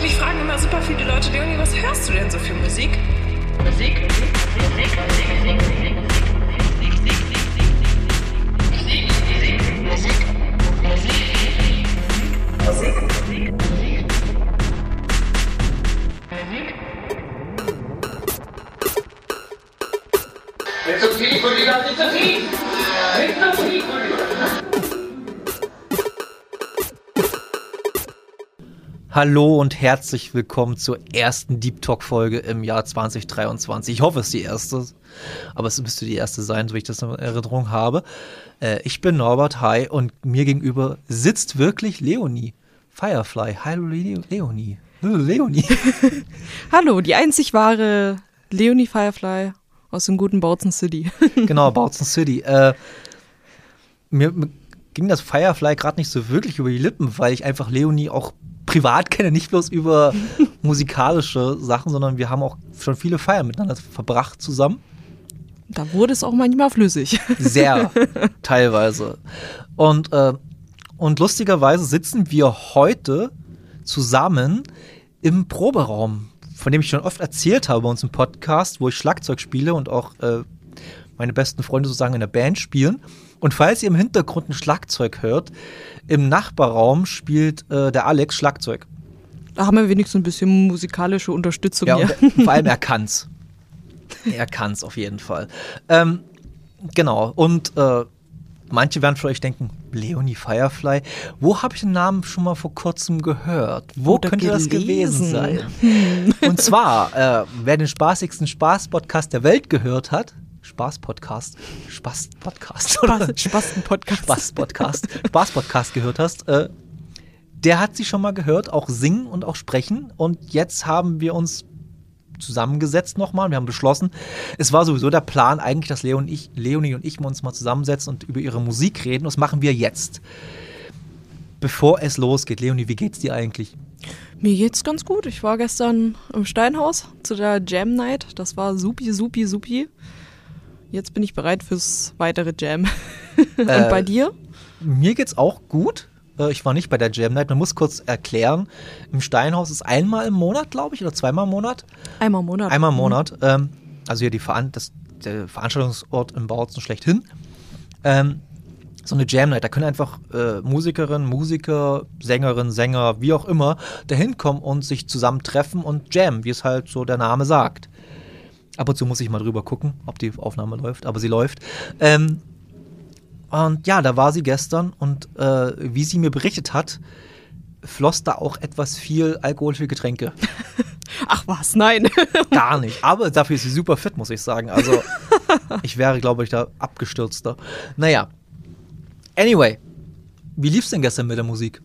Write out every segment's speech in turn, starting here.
Mich fragen immer super viele Leute, Leonie, was hörst du denn so für Musik? Musik, Musik, Musik, Musik, Musik, Musik, Musik, Musik. Nicht zu tief, Rüdiger, nicht zu tief! Nicht zu tief, Hallo und herzlich willkommen zur ersten Deep Talk Folge im Jahr 2023. Ich hoffe, es ist die erste, aber es müsste die erste sein, so wie ich das in Erinnerung habe. Äh, ich bin Norbert, hi, und mir gegenüber sitzt wirklich Leonie Firefly. Hallo Le Leonie. Leonie. Hallo, die einzig wahre Leonie Firefly aus dem guten Bautzen City. genau, Bautzen City. Äh, mir, mir ging das Firefly gerade nicht so wirklich über die Lippen, weil ich einfach Leonie auch privat kenne, nicht bloß über musikalische Sachen, sondern wir haben auch schon viele Feiern miteinander verbracht zusammen. Da wurde es auch manchmal flüssig. Sehr, teilweise. Und, äh, und lustigerweise sitzen wir heute zusammen im Proberaum von dem ich schon oft erzählt habe bei uns im Podcast, wo ich Schlagzeug spiele und auch äh, meine besten Freunde sozusagen in der Band spielen. Und falls ihr im Hintergrund ein Schlagzeug hört, im Nachbarraum spielt äh, der Alex Schlagzeug. Da haben wir wenigstens ein bisschen musikalische Unterstützung ja, hier. Und, vor allem er kann's. er kann's auf jeden Fall. Ähm, genau. Und äh, manche werden vielleicht denken, Leonie Firefly, wo habe ich den Namen schon mal vor kurzem gehört? Wo Oder könnte gelesen. das gewesen sein? Und zwar, äh, wer den spaßigsten Spaß-Podcast der Welt gehört hat, Spaß-Podcast, Spaß-Podcast, Spaß, Spasten-Podcast. Spaß-Podcast, Spaß-Podcast gehört hast, äh, der hat sie schon mal gehört, auch singen und auch sprechen. Und jetzt haben wir uns zusammengesetzt nochmal. Wir haben beschlossen, es war sowieso der Plan eigentlich, dass Leon und ich, Leonie und ich uns mal zusammensetzen und über ihre Musik reden. Das machen wir jetzt. Bevor es losgeht, Leonie, wie geht's dir eigentlich? Mir geht's ganz gut. Ich war gestern im Steinhaus zu der Jam Night. Das war supi, supi, supi. Jetzt bin ich bereit fürs weitere Jam. und Äh, bei dir? Mir geht's auch gut. Äh, Ich war nicht bei der Jam Night. Man muss kurz erklären, im Steinhaus ist einmal im Monat, glaube ich, oder zweimal im Monat. Einmal im Monat. Einmal im Monat. Ähm, also hier die Veran das, der Veranstaltungsort im Bautzen schlechthin. Ähm, so eine Jam Night, da können einfach äh, Musikerinnen, Musiker, Sängerinnen, Sänger, wie auch immer, dahin kommen und sich zusammentreffen und jammen, wie es halt so der Name sagt. Ab und zu muss ich mal drüber gucken, ob die Aufnahme läuft, aber sie läuft. Ähm, und ja, da war sie gestern und äh, wie sie mir berichtet hat, floss da auch etwas viel alkoholische Getränke. Ach was, nein. Gar nicht. Aber dafür ist sie super fit, muss ich sagen. Also, ich wäre, glaube ich, da abgestürzter. Naja. Anyway, wie lief's denn gestern mit der Musik?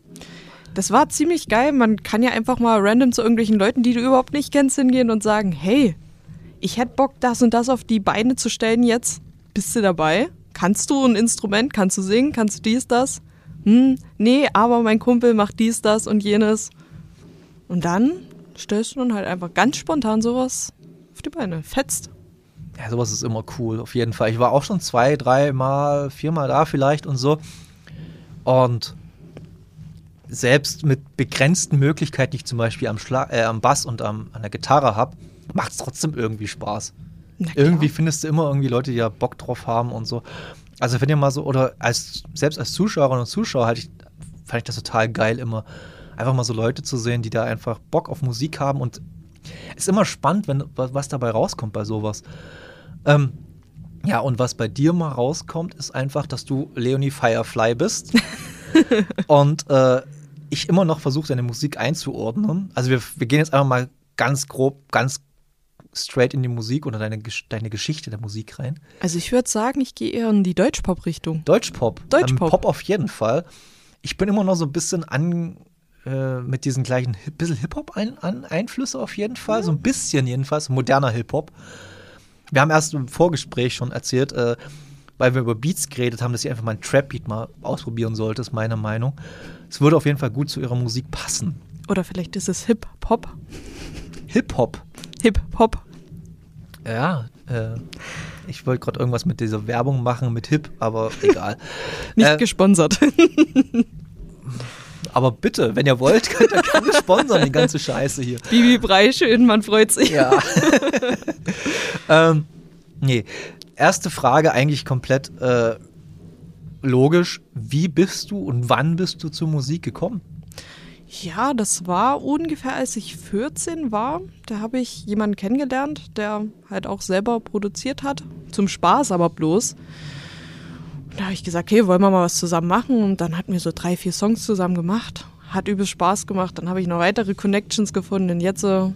Das war ziemlich geil. Man kann ja einfach mal random zu irgendwelchen Leuten, die du überhaupt nicht kennst, hingehen und sagen, hey, ich hätte Bock, das und das auf die Beine zu stellen jetzt. Bist du dabei? Kannst du ein Instrument? Kannst du singen? Kannst du dies, das? Hm, nee, aber mein Kumpel macht dies, das und jenes. Und dann stellst du dann halt einfach ganz spontan sowas auf die Beine. Fetzt. Ja, sowas ist immer cool, auf jeden Fall. Ich war auch schon zwei, dreimal, viermal da vielleicht und so. Und selbst mit begrenzten Möglichkeiten, die ich zum Beispiel am, Schla äh, am Bass und am, an der Gitarre habe, macht es trotzdem irgendwie Spaß. Irgendwie findest du immer irgendwie Leute, die da Bock drauf haben und so. Also wenn ihr mal so, oder als, selbst als Zuschauerinnen und Zuschauer halt ich, fand ich das total geil immer, einfach mal so Leute zu sehen, die da einfach Bock auf Musik haben und ist immer spannend, wenn was, was dabei rauskommt bei sowas. Ähm, ja, und was bei dir mal rauskommt, ist einfach, dass du Leonie Firefly bist und äh, ich immer noch versuche, deine Musik einzuordnen. Also wir, wir gehen jetzt einfach mal ganz grob, ganz straight in die Musik oder deine, deine Geschichte der Musik rein. Also ich würde sagen, ich gehe eher in die Deutschpop-Richtung. Deutschpop. Deutschpop. Ähm, Pop auf jeden Fall. Ich bin immer noch so ein bisschen an äh, mit diesen gleichen Hip bisschen Hip-Hop-Einflüsse auf jeden Fall. So ein bisschen jedenfalls. Moderner Hip-Hop. Wir haben erst im Vorgespräch schon erzählt, äh, weil wir über Beats geredet haben, dass ihr einfach mal einen Trap-Beat mal ausprobieren sollte, ist meine Meinung. Es würde auf jeden Fall gut zu ihrer Musik passen. Oder vielleicht ist es Hip-Hop. Hip-Hop. Hip-Hop. Ja, äh, ich wollte gerade irgendwas mit dieser Werbung machen mit Hip, aber egal. Nicht Äh, gesponsert. Aber bitte, wenn ihr wollt, könnt ihr gerne sponsern, die ganze Scheiße hier. Bibi Brei, schön, man freut sich. Ja. ähm, nee. Erste Frage eigentlich komplett äh, logisch. Wie bist du und wann bist du zur Musik gekommen? Ja, das war ungefähr, als ich 14 war. Da habe ich jemanden kennengelernt, der halt auch selber produziert hat. Zum Spaß aber bloß. Und da habe ich gesagt, okay, wollen wir mal was zusammen machen? Und dann hatten wir so drei, vier Songs zusammen gemacht. Hat übelst Spaß gemacht. Dann habe ich noch weitere Connections gefunden. Und jetzt äh,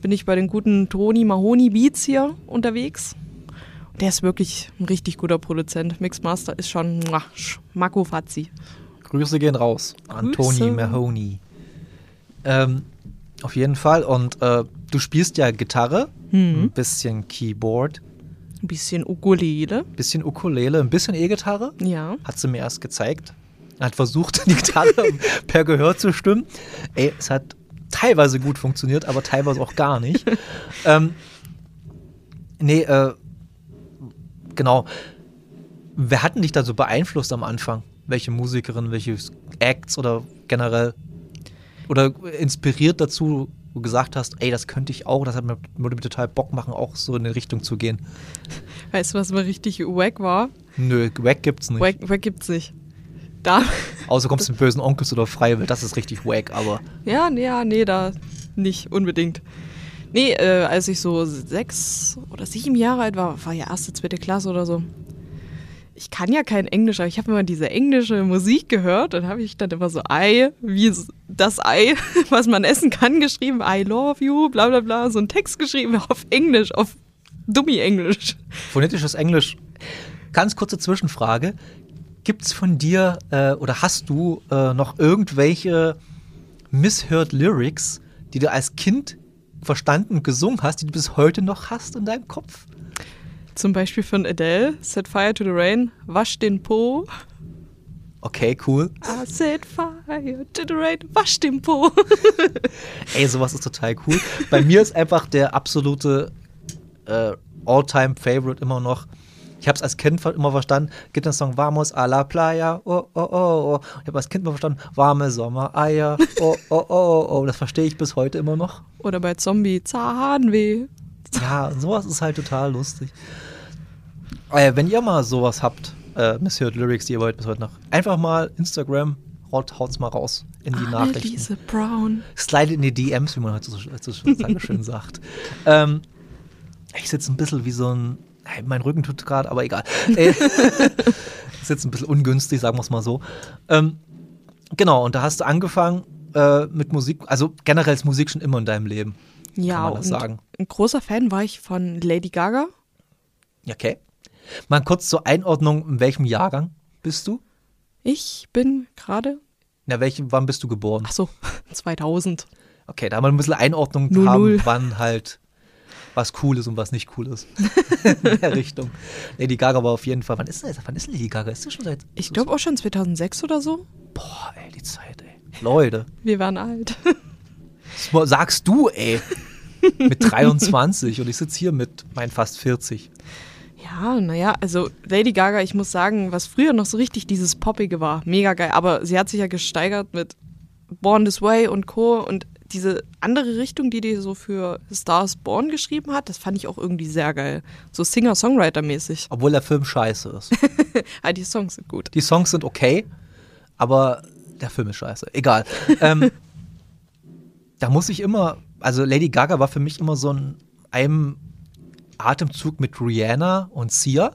bin ich bei den guten Toni Mahoni Beats hier unterwegs. Der ist wirklich ein richtig guter Produzent. Mixmaster ist schon Mako Fazzi. Grüße gehen raus an Grüße. Tony Mahoney. Ähm, auf jeden Fall. Und äh, du spielst ja Gitarre, Mhm. ein bisschen Keyboard, Ein bisschen Ukulele. ein bisschen Ukulele, ein bisschen E-Gitarre. Ja. Hat sie mir erst gezeigt. Hat versucht, die Gitarre per Gehör zu stimmen. Ey, es hat teilweise gut funktioniert, aber teilweise auch gar nicht. ähm, nee, äh, genau. Wer hat denn dich da so beeinflusst am Anfang? Welche Musikerin, welche Acts oder generell? Oder inspiriert dazu, wo du gesagt hast, ey, das könnte ich auch, das hat mir, würde mir total Bock machen, auch so in die Richtung zu gehen. Weißt du, was mal richtig wack war? Nö, Wack gibt's nicht. Wack, wack gibt's nicht. Da. Außer kommst du den bösen Onkels oder Freiwill, das ist richtig wack, aber Ja, nee, ja, nee, da nicht unbedingt. Nee, äh, als ich so sechs oder sieben Jahre alt war, war ja erste, zweite Klasse oder so. Ich kann ja kein Englisch, aber ich habe immer diese englische Musik gehört und habe ich dann immer so Ei, wie das Ei, was man essen kann, geschrieben. I love you, bla bla bla, so einen Text geschrieben auf Englisch, auf Dummi-Englisch. phonetisches Englisch. Ganz kurze Zwischenfrage. Gibt's von dir äh, oder hast du äh, noch irgendwelche misheard Lyrics, die du als Kind verstanden und gesungen hast, die du bis heute noch hast in deinem Kopf? Zum Beispiel von Adele, Set Fire to the Rain, Wasch den Po. Okay, cool. I set fire to the rain, wasch den Po. Ey, sowas ist total cool. Bei mir ist einfach der absolute äh, All-Time-Favorite immer noch. Ich habe es als Kind immer verstanden. Gibt den Song Vamos a la Playa. Oh, oh, oh, oh. Ich habe als Kind immer verstanden. Warme Sommereier. Oh, oh, oh, oh. Das verstehe ich bis heute immer noch. Oder bei Zombie, Zahnweh. Ja, sowas ist halt total lustig. Äh, wenn ihr mal sowas habt, äh, Misheard Lyrics, die ihr wollt bis heute noch, einfach mal Instagram, haut, haut's mal raus in die Nachrichten. Anneliese Brown. Slide in die DMs, wie man heute so, so schön sagt. Ähm, ich sitze ein bisschen wie so ein. Hey, mein Rücken tut gerade, aber egal. Äh, Ich sitze ein bisschen ungünstig, sagen wir es mal so. Ähm, genau, und da hast du angefangen äh, mit Musik. Also generell ist Musik schon immer in deinem Leben. Ja, Kann man sagen? ein großer Fan war ich von Lady Gaga. Okay. Mal kurz zur Einordnung, in welchem Jahrgang bist du? Ich bin gerade, Na, welchem, wann bist du geboren? ach so, 2000. Okay, da mal ein bisschen Einordnung Null, haben, null. wann halt was cool ist und was nicht cool ist. In der Richtung. Lady Gaga war auf jeden Fall. Wann ist denn, wann ist Lady Gaga? Ist das schon seit. Ich glaube auch schon 2006 oder so. Boah, ey, die Zeit, ey. Leute, Wir waren alt. das sagst du, ey. Mit 23 und ich sitze hier mit meinen fast 40. Ja, naja, also Lady Gaga, ich muss sagen, was früher noch so richtig dieses Poppige war, mega geil. Aber sie hat sich ja gesteigert mit Born This Way und Co. Und diese andere Richtung, die die so für Stars Born geschrieben hat, das fand ich auch irgendwie sehr geil. So Singer-Songwriter-mäßig. Obwohl der Film scheiße ist. Ah, die Songs sind gut. Die Songs sind okay, aber der Film ist scheiße. Egal. ähm, da muss ich immer, also Lady Gaga war für mich immer so ein einem Atemzug mit Rihanna und Sia.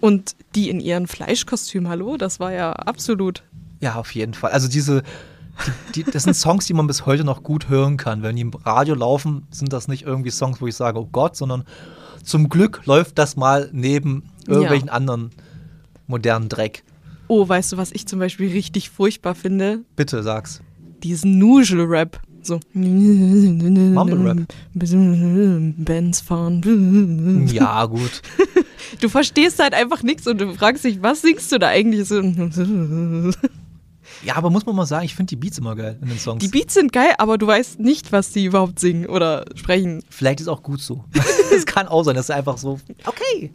Und die in ihren Fleischkostüm, hallo, das war ja absolut. Ja, auf jeden Fall. Also diese, die, die, das sind Songs, die man bis heute noch gut hören kann. Wenn die im Radio laufen, sind das nicht irgendwie Songs, wo ich sage, oh Gott, sondern zum Glück läuft das mal neben irgendwelchen anderen modernen Dreck. Oh, weißt du, was ich zum Beispiel richtig furchtbar finde? Bitte sag's. Diesen Nugel-Rap. So. Mumble-Rap. Benz fahren. Ja, gut. Du verstehst halt einfach nichts und du fragst dich, was singst du da eigentlich so? Ja, aber muss man mal sagen, ich finde die Beats immer geil in den Songs. Die Beats sind geil, aber du weißt nicht, was die überhaupt singen oder sprechen. Vielleicht ist auch gut so. Es kann auch sein, dass er einfach so, okay.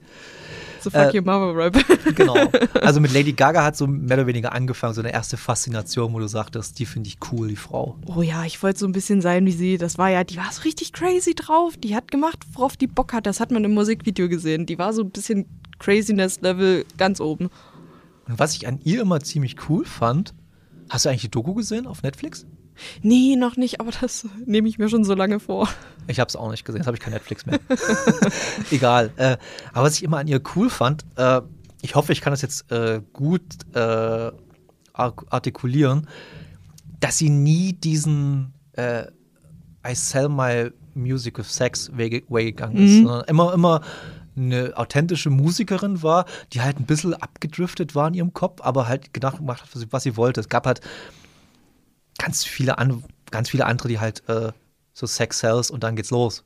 The Fuck Äh, Your Mama Rap. Genau. Also mit Lady Gaga hat so mehr oder weniger angefangen, so eine erste Faszination, wo du sagtest, die finde ich cool, die Frau. Oh ja, ich wollte so ein bisschen sein wie sie. Das war ja, die war so richtig crazy drauf. Die hat gemacht, worauf die Bock hat. Das hat man im Musikvideo gesehen. Die war so ein bisschen Craziness-Level ganz oben. Und was ich an ihr immer ziemlich cool fand, hast du eigentlich die Doku gesehen auf Netflix? Nee, noch nicht, aber das nehme ich mir schon so lange vor. Ich habe es auch nicht gesehen, jetzt habe ich kein Netflix mehr. Egal. Äh, aber was ich immer an ihr cool fand, äh, ich hoffe, ich kann das jetzt äh, gut äh, ar- artikulieren, dass sie nie diesen äh, I sell my music with sex Way, way gegangen ist, sondern immer, immer eine authentische Musikerin war, die halt ein bisschen abgedriftet war in ihrem Kopf, aber halt gedacht gemacht hat, was sie, was sie wollte. Es gab halt ganz viele, an, ganz viele andere, die halt äh, so Sex sells und dann geht's los.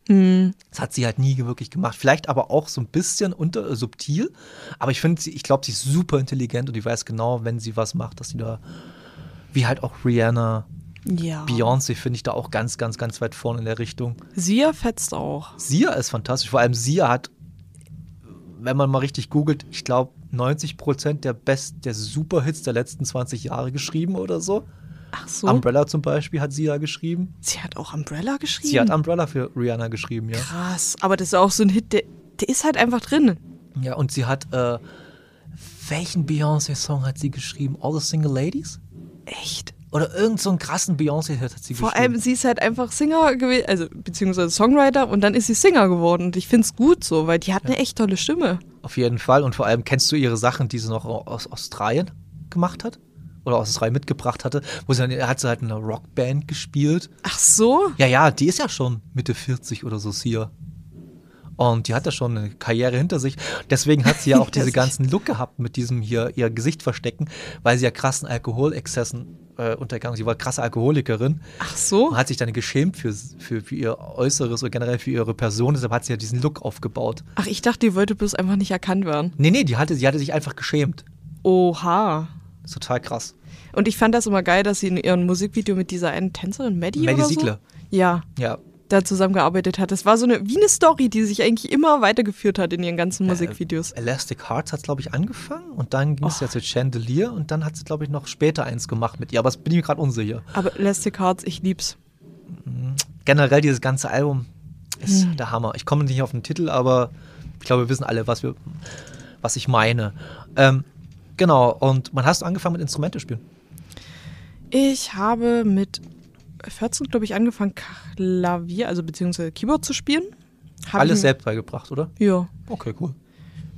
Das hat sie halt nie wirklich gemacht. Vielleicht aber auch so ein bisschen unter, äh, subtil. Aber ich finde, sie, ich glaube, sie ist super intelligent und die weiß genau, wenn sie was macht, dass sie da, wie halt auch Rihanna, Ja. Beyoncé, finde ich da auch ganz, ganz, ganz weit vorne in der Richtung. Sia fetzt auch. Sia ist fantastisch. Vor allem Sia hat, wenn man mal richtig googelt, ich glaube, 90 Prozent der Best, der Superhits der letzten 20 Jahre geschrieben oder so. Ach so. Umbrella zum Beispiel hat Sia geschrieben. sie hat auch Umbrella geschrieben. Sie hat Umbrella für Rihanna geschrieben, ja. Krass. Aber das ist auch so ein Hit, der, der ist halt einfach drin. Ja, und sie hat, äh, welchen Beyoncé-Song hat sie geschrieben? All the Single Ladies? Echt. Oder irgend so einen krassen Beyoncé-Hit hat sie Vor geschrieben. allem, sie ist halt einfach Singer gewesen, also beziehungsweise Songwriter und dann ist sie Singer geworden. Und ich finde es gut so, weil die hat eine echt tolle Stimme. Auf jeden Fall. Und vor allem kennst du ihre Sachen, die sie noch aus Australien gemacht hat? Oder aus Australien mitgebracht hatte? Wo sie dann, hat sie halt in einer Rockband gespielt. Ach so? Ja, ja, die ist ja schon Mitte 40 oder so, Sia. Und die hat ja schon eine Karriere hinter sich. Deswegen hat sie ja auch diese ganzen Look gehabt mit diesem hier, ihr Gesicht verstecken, weil sie ja krassen Alkoholexzessen äh, untergegangen ist. Sie war krasse Alkoholikerin Ach so? und hat sich dann geschämt für, für, für ihr Äußeres oder generell für ihre Person. Deshalb hat sie ja diesen Look aufgebaut. Ach, ich dachte, die wollte bloß einfach nicht erkannt werden. Nee, nee, die hatte, sie hatte sich einfach geschämt. Oha. Das ist total krass. Und ich fand das immer geil, dass sie in ihrem Musikvideo mit dieser einen Tänzerin, Maddie, Maddie oder Siegler. So? Ja, Ja, da zusammengearbeitet hat. Das war so eine, wie eine Story, die sich eigentlich immer weitergeführt hat in ihren ganzen Musikvideos. Elastic Hearts hat, glaube ich, angefangen und dann ging es Oh. ja zu Chandelier und dann hat sie, glaube ich, noch später eins gemacht mit ihr, aber das bin ich mir gerade unsicher. Aber Elastic Hearts, ich lieb's. Generell dieses ganze Album ist Hm. der Hammer. Ich komme nicht auf den Titel, aber ich glaube, wir wissen alle, was, wir, was ich meine. Ähm, genau, und wann hast du angefangen mit Instrumente spielen? Ich habe mit 14, glaube ich, angefangen, Klavier, also beziehungsweise Keyboard zu spielen. Hab Alles selbst beigebracht, oder? Ja. Okay, cool.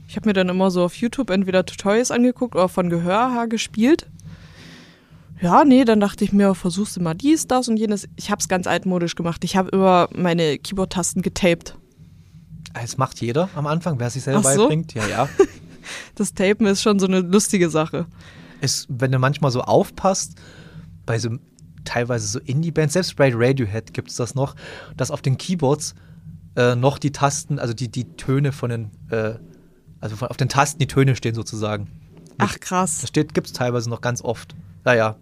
Ich habe mir dann immer so auf YouTube entweder Tutorials angeguckt oder von Gehör her gespielt. Ja, nee, dann dachte ich mir, versuchst du mal dies, das und jenes. Ich habe es ganz altmodisch gemacht. Ich habe immer meine Keyboard-Tasten getaped. Das macht jeder am Anfang, wer sich selber so? beibringt. Ja, ja. Das Tapen ist schon so eine lustige Sache. ist, wenn du manchmal so aufpasst, bei so teilweise so Indie-Bands, selbst bei Radiohead gibt es das noch, dass auf den Keyboards äh, noch die Tasten, also die, die Töne von den, äh, also von, auf den Tasten die Töne stehen sozusagen. Ach krass. Das steht, gibt es teilweise noch ganz oft. Naja,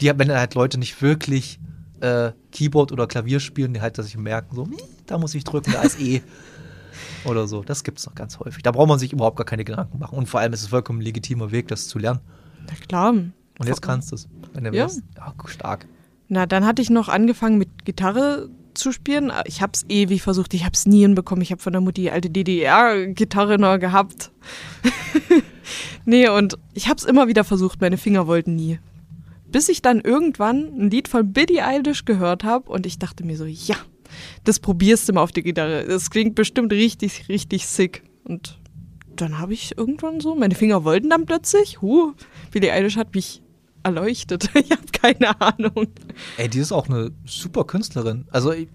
die, wenn halt Leute nicht wirklich äh, Keyboard oder Klavier spielen, die halt, dass sich merken, so, "Hm, da muss ich drücken, da ist E. oder so. Das gibt es noch ganz häufig. Da braucht man sich überhaupt gar keine Gedanken machen. Und vor allem ist es vollkommen ein legitimer Weg, das zu lernen. Na klar. Und jetzt kannst du es, wenn du Ja. willst. Ja, stark. Na, dann hatte ich noch angefangen mit Gitarre zu spielen. Ich habe es ewig versucht. Ich habe es nie hinbekommen. Ich habe von der Mutti die alte DDR-Gitarre noch gehabt. nee, und ich habe es immer wieder versucht. Meine Finger wollten nie. Bis ich dann irgendwann ein Lied von Billie Eilish gehört habe und ich dachte mir so, ja, das probierst du mal auf die Gitarre. Das klingt bestimmt richtig, richtig sick. Und dann habe ich irgendwann so, meine Finger wollten dann plötzlich, huh, Billie Eilish hat mich erleuchtet. Ich habe keine Ahnung. Ey, die ist auch eine super Künstlerin. Also, ich,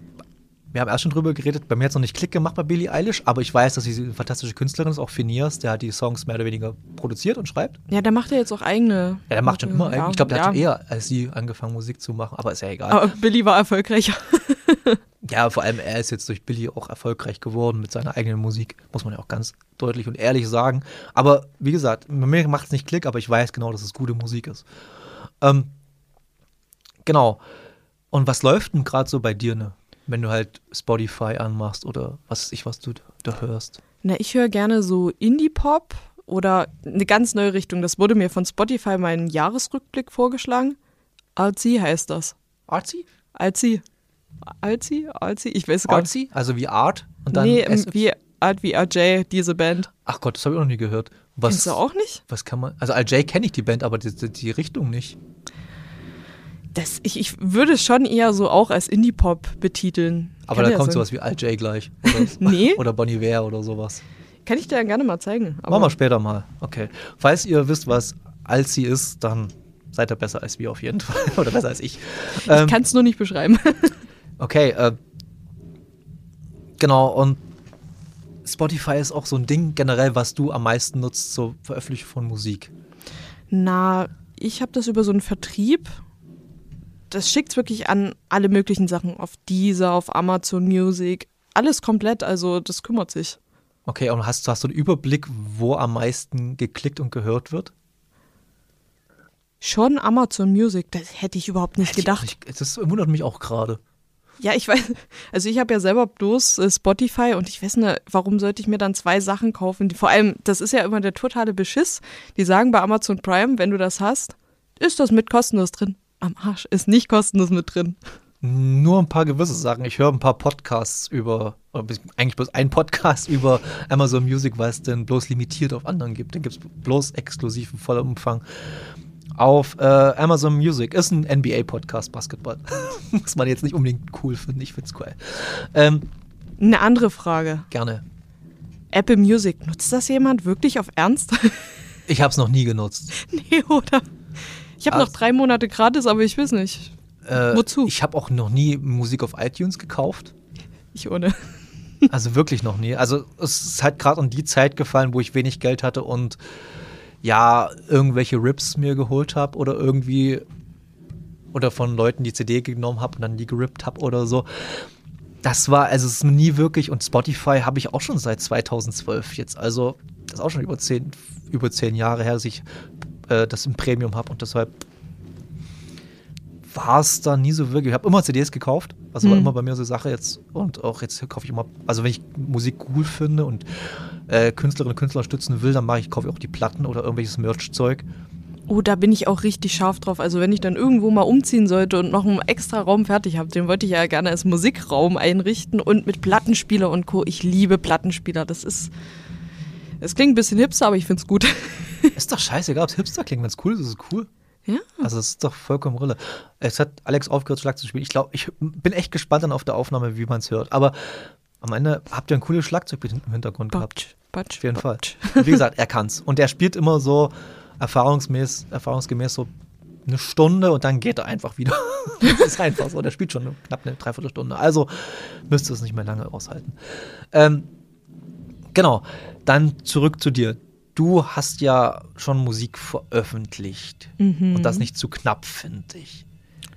wir haben erst schon drüber geredet, bei mir hat es noch nicht Klick gemacht bei Billie Eilish, aber ich weiß, dass sie eine fantastische Künstlerin ist, auch Phineas, der hat die Songs mehr oder weniger produziert und schreibt. Ja, der macht ja jetzt auch eigene. Ja, der macht schon immer, Ja, ich glaube, der ja. hat schon eher als sie angefangen, Musik zu machen, aber ist ja egal. Aber Billy war erfolgreicher. Ja, vor allem er ist jetzt durch Billy auch erfolgreich geworden mit seiner eigenen Musik, muss man ja auch ganz deutlich und ehrlich sagen. Aber wie gesagt, bei mir macht es nicht Klick, aber ich weiß genau, dass es gute Musik ist. Ähm, genau. Und was läuft denn gerade so bei dir, ne? Wenn du halt Spotify anmachst oder was weiß ich, was du da hörst? Na, ich höre gerne so Indie-Pop, Oder eine ganz neue Richtung. Das wurde mir von Spotify mein Jahresrückblick vorgeschlagen. Alzi heißt das. Artsy? Alzi. Alzi? Alzi? Ich weiß gar nicht. Artsy? Also wie Art? Und dann Nee, ähm, wie alt wie RJ, diese Band. Ach Gott, das habe ich auch noch nie gehört. Was, Kennst du auch nicht? Was kann man. Also Al-J kenne ich die Band, aber die, die, Richtung nicht. Das, ich, ich würde es schon eher so auch als Indie-Pop betiteln. Aber Kann da kommt sein. sowas wie Al-J gleich. Oder, Nee. oder Bonnie Ware oder sowas. Kann ich dir ja gerne mal zeigen. aber- Machen wir später mal. Okay. Falls ihr wisst, was Alzi ist, dann seid ihr besser als wir auf jeden Fall. oder besser als ich. Ähm, Ich kann es nur nicht beschreiben. Okay, äh, genau, und Spotify ist auch so ein Ding generell, was du am meisten nutzt zur Veröffentlichung von Musik. Na, ich habe das über so einen Vertrieb. Das schickt wirklich an alle möglichen Sachen. Auf Deezer, auf Amazon Music. Alles komplett, also das kümmert sich. Okay, und hast, hast du einen Überblick, wo am meisten geklickt und gehört wird? Schon Amazon Music, das hätte ich überhaupt nicht Hätte gedacht. nicht- Das wundert mich auch gerade. Ja, ich weiß, also ich habe ja selber bloß äh, Spotify und ich weiß nicht, warum sollte ich mir dann zwei Sachen kaufen? Vor allem, das ist ja immer der totale Beschiss. Die sagen bei Amazon Prime, wenn du das hast, ist das mit kostenlos drin. Am Arsch ist nicht kostenlos mit drin. Nur ein paar gewisse Sachen. Ich höre ein paar Podcasts über, bis- eigentlich bloß ein Podcast über Amazon Music, weil es denn bloß limitiert auf anderen gibt. Den gibt es bloß exklusiv im vollen Umfang auf äh, Amazon Music. Ist ein NBA-Podcast, Basketball. Muss man jetzt nicht unbedingt cool finden. Ich find's cool. Ähm, Eine andere Frage. gerne. Apple Music, nutzt das jemand wirklich auf Ernst? Ich habe es noch nie genutzt. nee, oder? Ich habe Also- noch drei Monate gratis, aber ich weiß nicht. Äh, Wozu? Ich habe auch noch nie Musik auf iTunes gekauft. Ich ohne. Also wirklich noch nie. Also es ist halt gerade um die Zeit gefallen, wo ich wenig Geld hatte und ja, irgendwelche Rips mir geholt habe oder irgendwie oder von Leuten die CD genommen habe und dann die gerippt habe oder so. Das war, also es ist nie wirklich, und Spotify habe ich auch schon seit 2012 jetzt. Also das ist auch schon über zehn, über zehn Jahre her, dass ich äh, das im Premium habe und deshalb war es da nie so wirklich. Ich habe immer CDs gekauft, was war Hm. immer bei mir so Sache jetzt. Und auch jetzt kaufe ich immer, also wenn ich Musik cool finde und äh, Künstlerinnen und Künstler stützen will, dann mache ich, kaufe ich auch die Platten oder irgendwelches Merch-Zeug. Oh, da bin ich auch richtig scharf drauf. Also wenn ich dann irgendwo mal umziehen sollte und noch einen extra Raum fertig habe, den wollte ich ja gerne als Musikraum einrichten und mit Plattenspieler und Co. Ich liebe Plattenspieler. Das ist, es klingt ein bisschen hipster, aber ich find's gut. Ist doch scheißegal, ob es Hipster klingt. Wenn es cool ist, ist es cool. Ja. Also es ist doch vollkommen Rille. Es hat Alex aufgehört, Schlag zu spielen. Ich glaube, ich bin echt gespannt dann auf der Aufnahme, wie man es hört. Aber am Ende habt ihr ein cooles Schlagzeug im Hintergrund gehabt. Batsch, batsch, Auf jeden Fall. batsch. Und Wie gesagt, er kann's. Und er spielt immer so erfahrungsmäßig, erfahrungsgemäß so eine Stunde und dann geht er einfach wieder. das ist einfach so. Der spielt schon knapp eine Dreiviertelstunde. Also müsste es nicht mehr lange aushalten. Ähm, genau. Dann zurück zu dir. Du hast ja schon Musik veröffentlicht. Mhm. Und das nicht zu knapp, finde ich.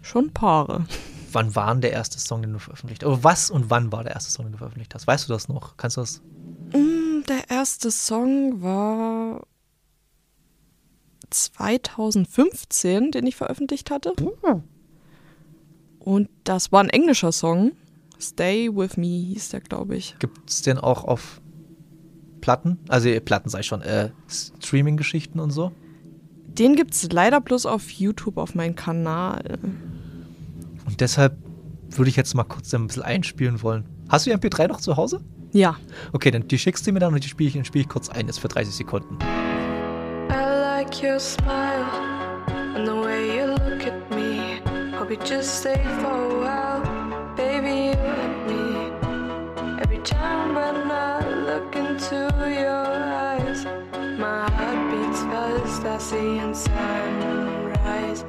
Schon Paare. Wann war denn der erste Song, den du veröffentlicht hast? Oder was und wann war der erste Song, den du veröffentlicht hast? Weißt du das noch? Kannst du das? Mm, Der erste Song war 2015, den ich veröffentlicht hatte. Und das war ein englischer Song. Stay With Me hieß der, glaube ich. Gibt es den auch auf Platten? Also äh, Platten sei schon, äh, Streaming-Geschichten und so? Den gibt es leider bloß auf YouTube auf meinem Kanal. Und deshalb würde ich jetzt mal kurz ein bisschen einspielen wollen. Hast du die MP3 noch zu Hause? Ja. Okay, dann die schickst du mir dann und die spiele ich, spiel ich kurz ein, jetzt für 30 Sekunden. I like your smile and the way you look at me. Hope you just stay for a while, baby. You and me. Every time when into your eyes, my heart beats fast. I see in sunrise,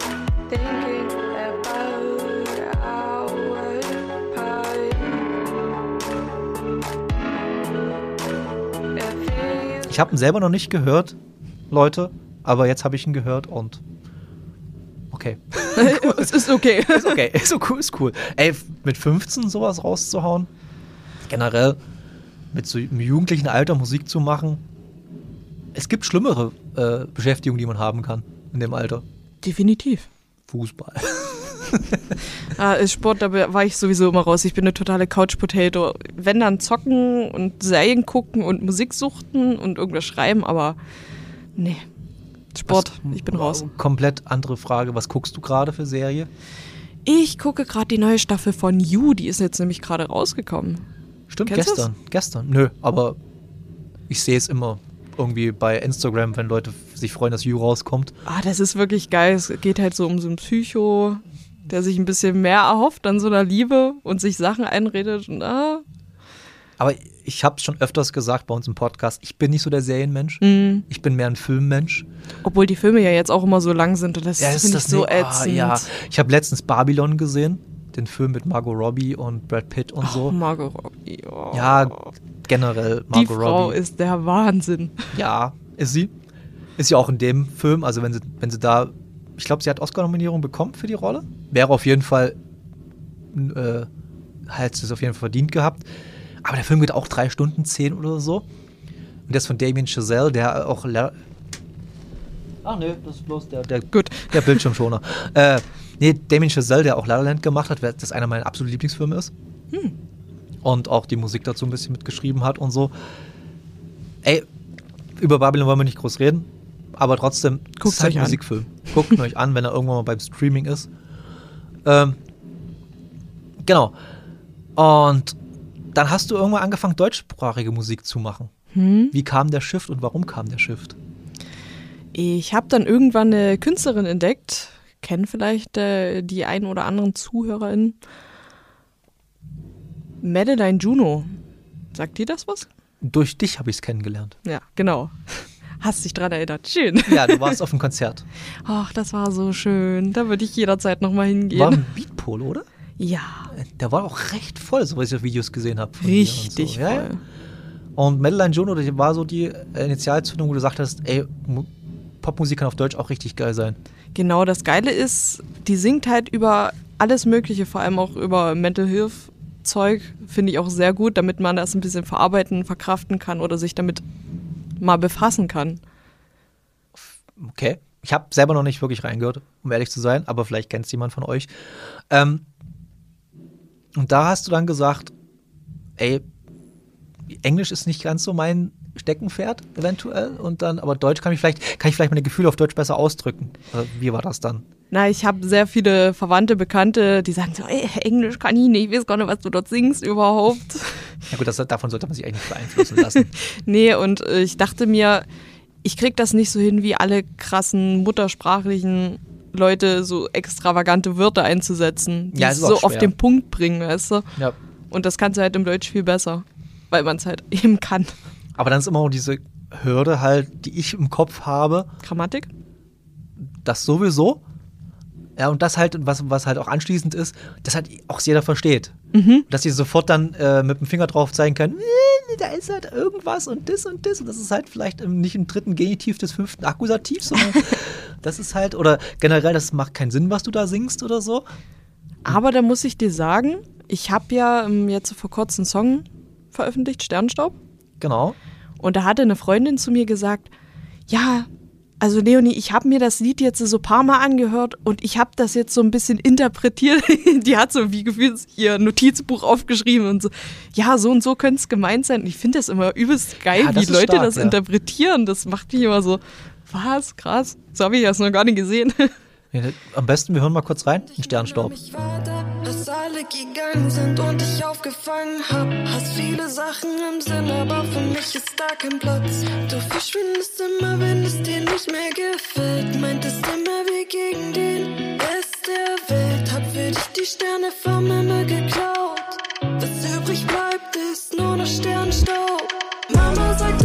thinking about our part. Ich habe ihn selber noch nicht gehört, Leute, aber jetzt habe ich ihn gehört und okay. es ist okay. ist okay, ist so cool, ist cool. Ey, mit 15 sowas rauszuhauen, generell mit so einem jugendlichen Alter Musik zu machen, es gibt schlimmere äh, Beschäftigungen, die man haben kann in dem Alter. Definitiv. Fußball. Ah, Sport, da war ich sowieso immer raus. Ich bin eine totale Couch-Potato. Wenn dann zocken und Serien gucken und Musik suchten und irgendwas schreiben, aber Nee. Sport, ich bin raus. Komplett andere Frage. Was guckst du gerade für Serie? Ich gucke gerade die neue Staffel von You, die ist jetzt nämlich gerade rausgekommen. Stimmt, Kennst du's? gestern. Gestern. Nö, aber ich sehe es immer irgendwie bei Instagram, wenn Leute sich freuen, dass You rauskommt. Ah, das ist wirklich geil. Es geht halt so um so einen Psycho, der sich ein bisschen mehr erhofft an so einer Liebe und sich Sachen einredet. Und, ah, Aber ich habe es schon öfters gesagt bei uns im Podcast, ich bin nicht so der Serienmensch. Mhm. Ich bin mehr ein Filmmensch. obwohl die Filme ja jetzt auch immer so lang sind und das, finde ich so nicht- ah, ätzend. ja. Ich habe letztens Babylon gesehen, den Film mit Margot Robbie und Brad Pitt und Oh, so. Margot Robbie. Oh. Ja, generell die Margot Frau Robbie. ist der Wahnsinn. Ja, ist sie. Ist sie auch in dem Film. Also wenn sie, wenn sie da, ich glaube, sie hat Oscar-Nominierung bekommen für die Rolle. Wäre auf jeden Fall, äh, sie es auf jeden Fall verdient gehabt. Aber der Film geht auch drei Stunden, zehn oder so. Und der ist von Damien Chazelle, der auch. Ach nee, das ist bloß der, der, Gut. der Bildschirmschoner. äh, nee, Damien Chazelle, der auch La La Land gemacht hat, das einer meiner absoluten Lieblingsfilme ist. Und auch die Musik dazu ein bisschen mitgeschrieben hat und so. Ey, über Babylon wollen wir nicht groß reden, aber trotzdem, ist halt euch ein an. Musikfilm. Guckt ihn euch an, wenn er irgendwann mal beim Streaming ist. Ähm, genau. Und dann hast du irgendwann angefangen, deutschsprachige Musik zu machen. Hm? Wie kam der Shift und warum kam der Shift? Ich habe dann irgendwann eine Künstlerin entdeckt, kennen vielleicht äh, die ein oder anderen ZuhörerInnen. Madeline Juno. Sagt dir das was? Durch dich habe ich es kennengelernt. Ja, genau. Hast dich dran erinnert. Schön. Ja, du warst auf dem Konzert. Ach, das war so schön. Da würde ich jederzeit nochmal hingehen. War ein Beatpol, oder? ja, Der war auch recht voll, so was ich auf Videos gesehen habe. richtig so. Ja, ja. voll. Und Madeline Juno, das war so die Initialzündung, wo du gesagt hast, ey, Mu- Popmusik kann auf Deutsch auch richtig geil sein. Genau, das Geile ist, die singt halt über alles Mögliche, vor allem auch über Mental Health Zeug, finde ich auch sehr gut, damit man das ein bisschen verarbeiten, verkraften kann oder sich damit mal befassen kann. Okay. Ich habe selber noch nicht wirklich reingehört, um ehrlich zu sein, aber vielleicht kennt es jemand von euch. Ähm, und da hast du dann gesagt, ey, Englisch ist nicht ganz so mein Steckenpferd, eventuell. Und dann, aber Deutsch kann ich vielleicht, kann ich vielleicht meine Gefühle auf Deutsch besser ausdrücken. Wie war das dann? Na, ich habe sehr viele Verwandte, Bekannte, die sagen so, ey, Englisch kann ich nicht, ich weiß gar nicht, was du dort singst überhaupt. Ja gut, das, davon sollte man sich eigentlich nicht beeinflussen lassen. nee, und äh, ich dachte mir, ich krieg das nicht so hin, wie alle krassen muttersprachlichen Leute so extravagante Wörter einzusetzen, die Ja, es so auf den Punkt bringen, weißt du? ja. Und das kannst du halt im Deutsch viel besser, weil man es halt eben kann. Aber dann ist immer noch diese Hürde halt, die ich im Kopf habe, Grammatik? das sowieso. Ja, und das halt, was, was halt auch anschließend ist, dass halt auch jeder versteht. Dass sie sofort dann äh, mit dem Finger drauf zeigen können, "Äh, da ist halt irgendwas und das und das. Und das ist halt vielleicht im, nicht im dritten Genitiv des fünften Akkusativs, sondern das ist halt, oder generell, das macht keinen Sinn, was du da singst oder so. Aber da muss ich dir sagen, ich habe ja ähm, jetzt vor kurzem einen Song veröffentlicht, Sternstaub. Genau. Und da hatte eine Freundin zu mir gesagt, ja, also Leonie, ich habe mir das Lied jetzt so ein paar Mal angehört und ich habe das jetzt so ein bisschen interpretiert. Die hat so wie gefühlt ihr Notizbuch aufgeschrieben und so, ja, so und so könnte es gemeint sein. Und ich finde das immer übelst geil, Ja, wie Leute stark, das ja. interpretieren. Das macht mich immer so, was, krass, so habe ich das noch gar nicht gesehen. Ja, am besten, wir hören mal kurz rein, ein Sternstaub. Ich warte, dass alle gegangen sind und ich aufgefangen hab. Hast viele Sachen im Sinn, aber für mich ist da kein Platz. Du verschwindest immer, wenn es dir nicht mehr gefällt. Meintest immer, wir gegen den Rest der Welt. Hab für dich die Sterne vom Himmel geklaut. Was übrig bleibt, ist nur noch Sternstaub. Mama sagte,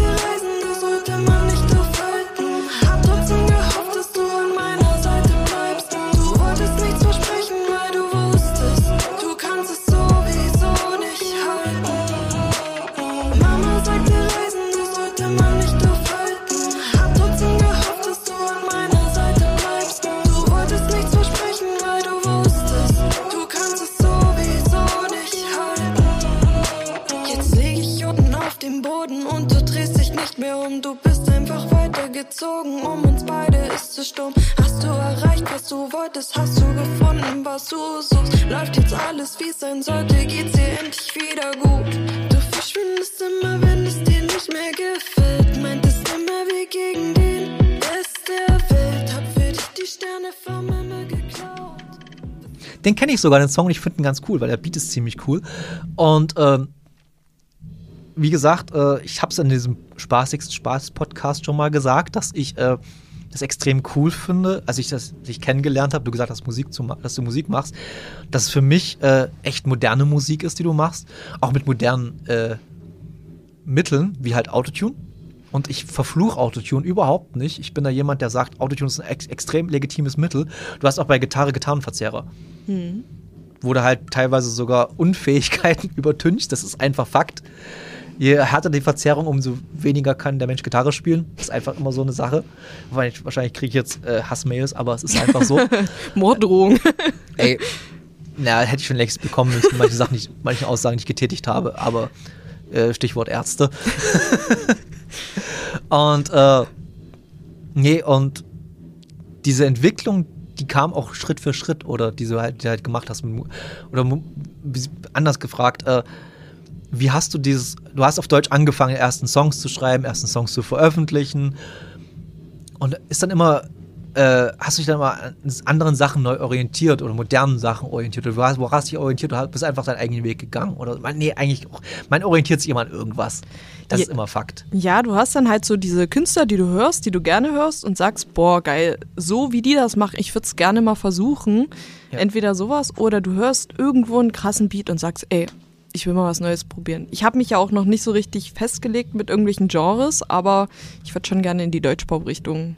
du bist einfach weitergezogen. Um uns beide ist es stumm. Hast du erreicht, was du wolltest? Hast du gefunden, was du suchst? Läuft jetzt alles, wie es sein sollte? Geht's dir endlich wieder gut? Du verschwindest immer, wenn es dir nicht mehr gefällt. Meintest immer, wie gegen den Rest der Welt. Hab für dich die Sterne vom Himmel geklaut. Den kenne ich sogar, den Song. Ich finde ihn ganz cool, weil der Beat ist ziemlich cool. Und, ähm, wie gesagt, äh, ich habe es in diesem spaßigsten Spaß-Podcast schon mal gesagt, dass ich äh, das extrem cool finde, als ich das dich kennengelernt habe, du gesagt hast, Musik zu, dass du Musik machst, dass es für mich äh, echt moderne Musik ist, die du machst, auch mit modernen äh, Mitteln, wie halt Autotune. Und ich verfluche Autotune überhaupt nicht. Ich bin da jemand, der sagt, Autotune ist ein ex extrem legitimes Mittel. Du hast auch bei Gitarre Gitarrenverzerrer. Wo du halt teilweise sogar Unfähigkeiten übertünchst. Das ist einfach Fakt. Je härter die Verzerrung, umso weniger kann der Mensch Gitarre spielen. Das ist einfach immer so eine Sache. Wahrscheinlich, wahrscheinlich kriege ich jetzt äh, Hassmails, aber es ist einfach so. Morddrohung. Ey, na, hätte ich schon längst bekommen müssen, manche Sachen nicht, manche Aussagen nicht getätigt habe, aber äh, Stichwort Ärzte. und äh, nee, und diese Entwicklung, die kam auch Schritt für Schritt oder die du halt, die halt gemacht hast. Oder anders gefragt, äh, wie hast du dieses, du hast auf Deutsch angefangen, ersten Songs zu schreiben, ersten Songs zu veröffentlichen und ist dann immer, äh, hast du dich dann mal an anderen Sachen neu orientiert oder modernen Sachen orientiert? Oder wo hast, hast du dich orientiert? Du bist einfach deinen eigenen Weg gegangen? Oder man, nee, eigentlich auch, man orientiert sich immer an irgendwas. Das Ja. ist immer Fakt. Ja, du hast dann halt so diese Künstler, die du hörst, die du gerne hörst und sagst, boah, geil, so wie die das machen, ich würde es gerne mal versuchen. Ja. Entweder sowas oder du hörst irgendwo einen krassen Beat und sagst, ey, ich will mal was Neues probieren. Ich habe mich ja auch noch nicht so richtig festgelegt mit irgendwelchen Genres, aber ich würde schon gerne in die Deutschpop-Richtung.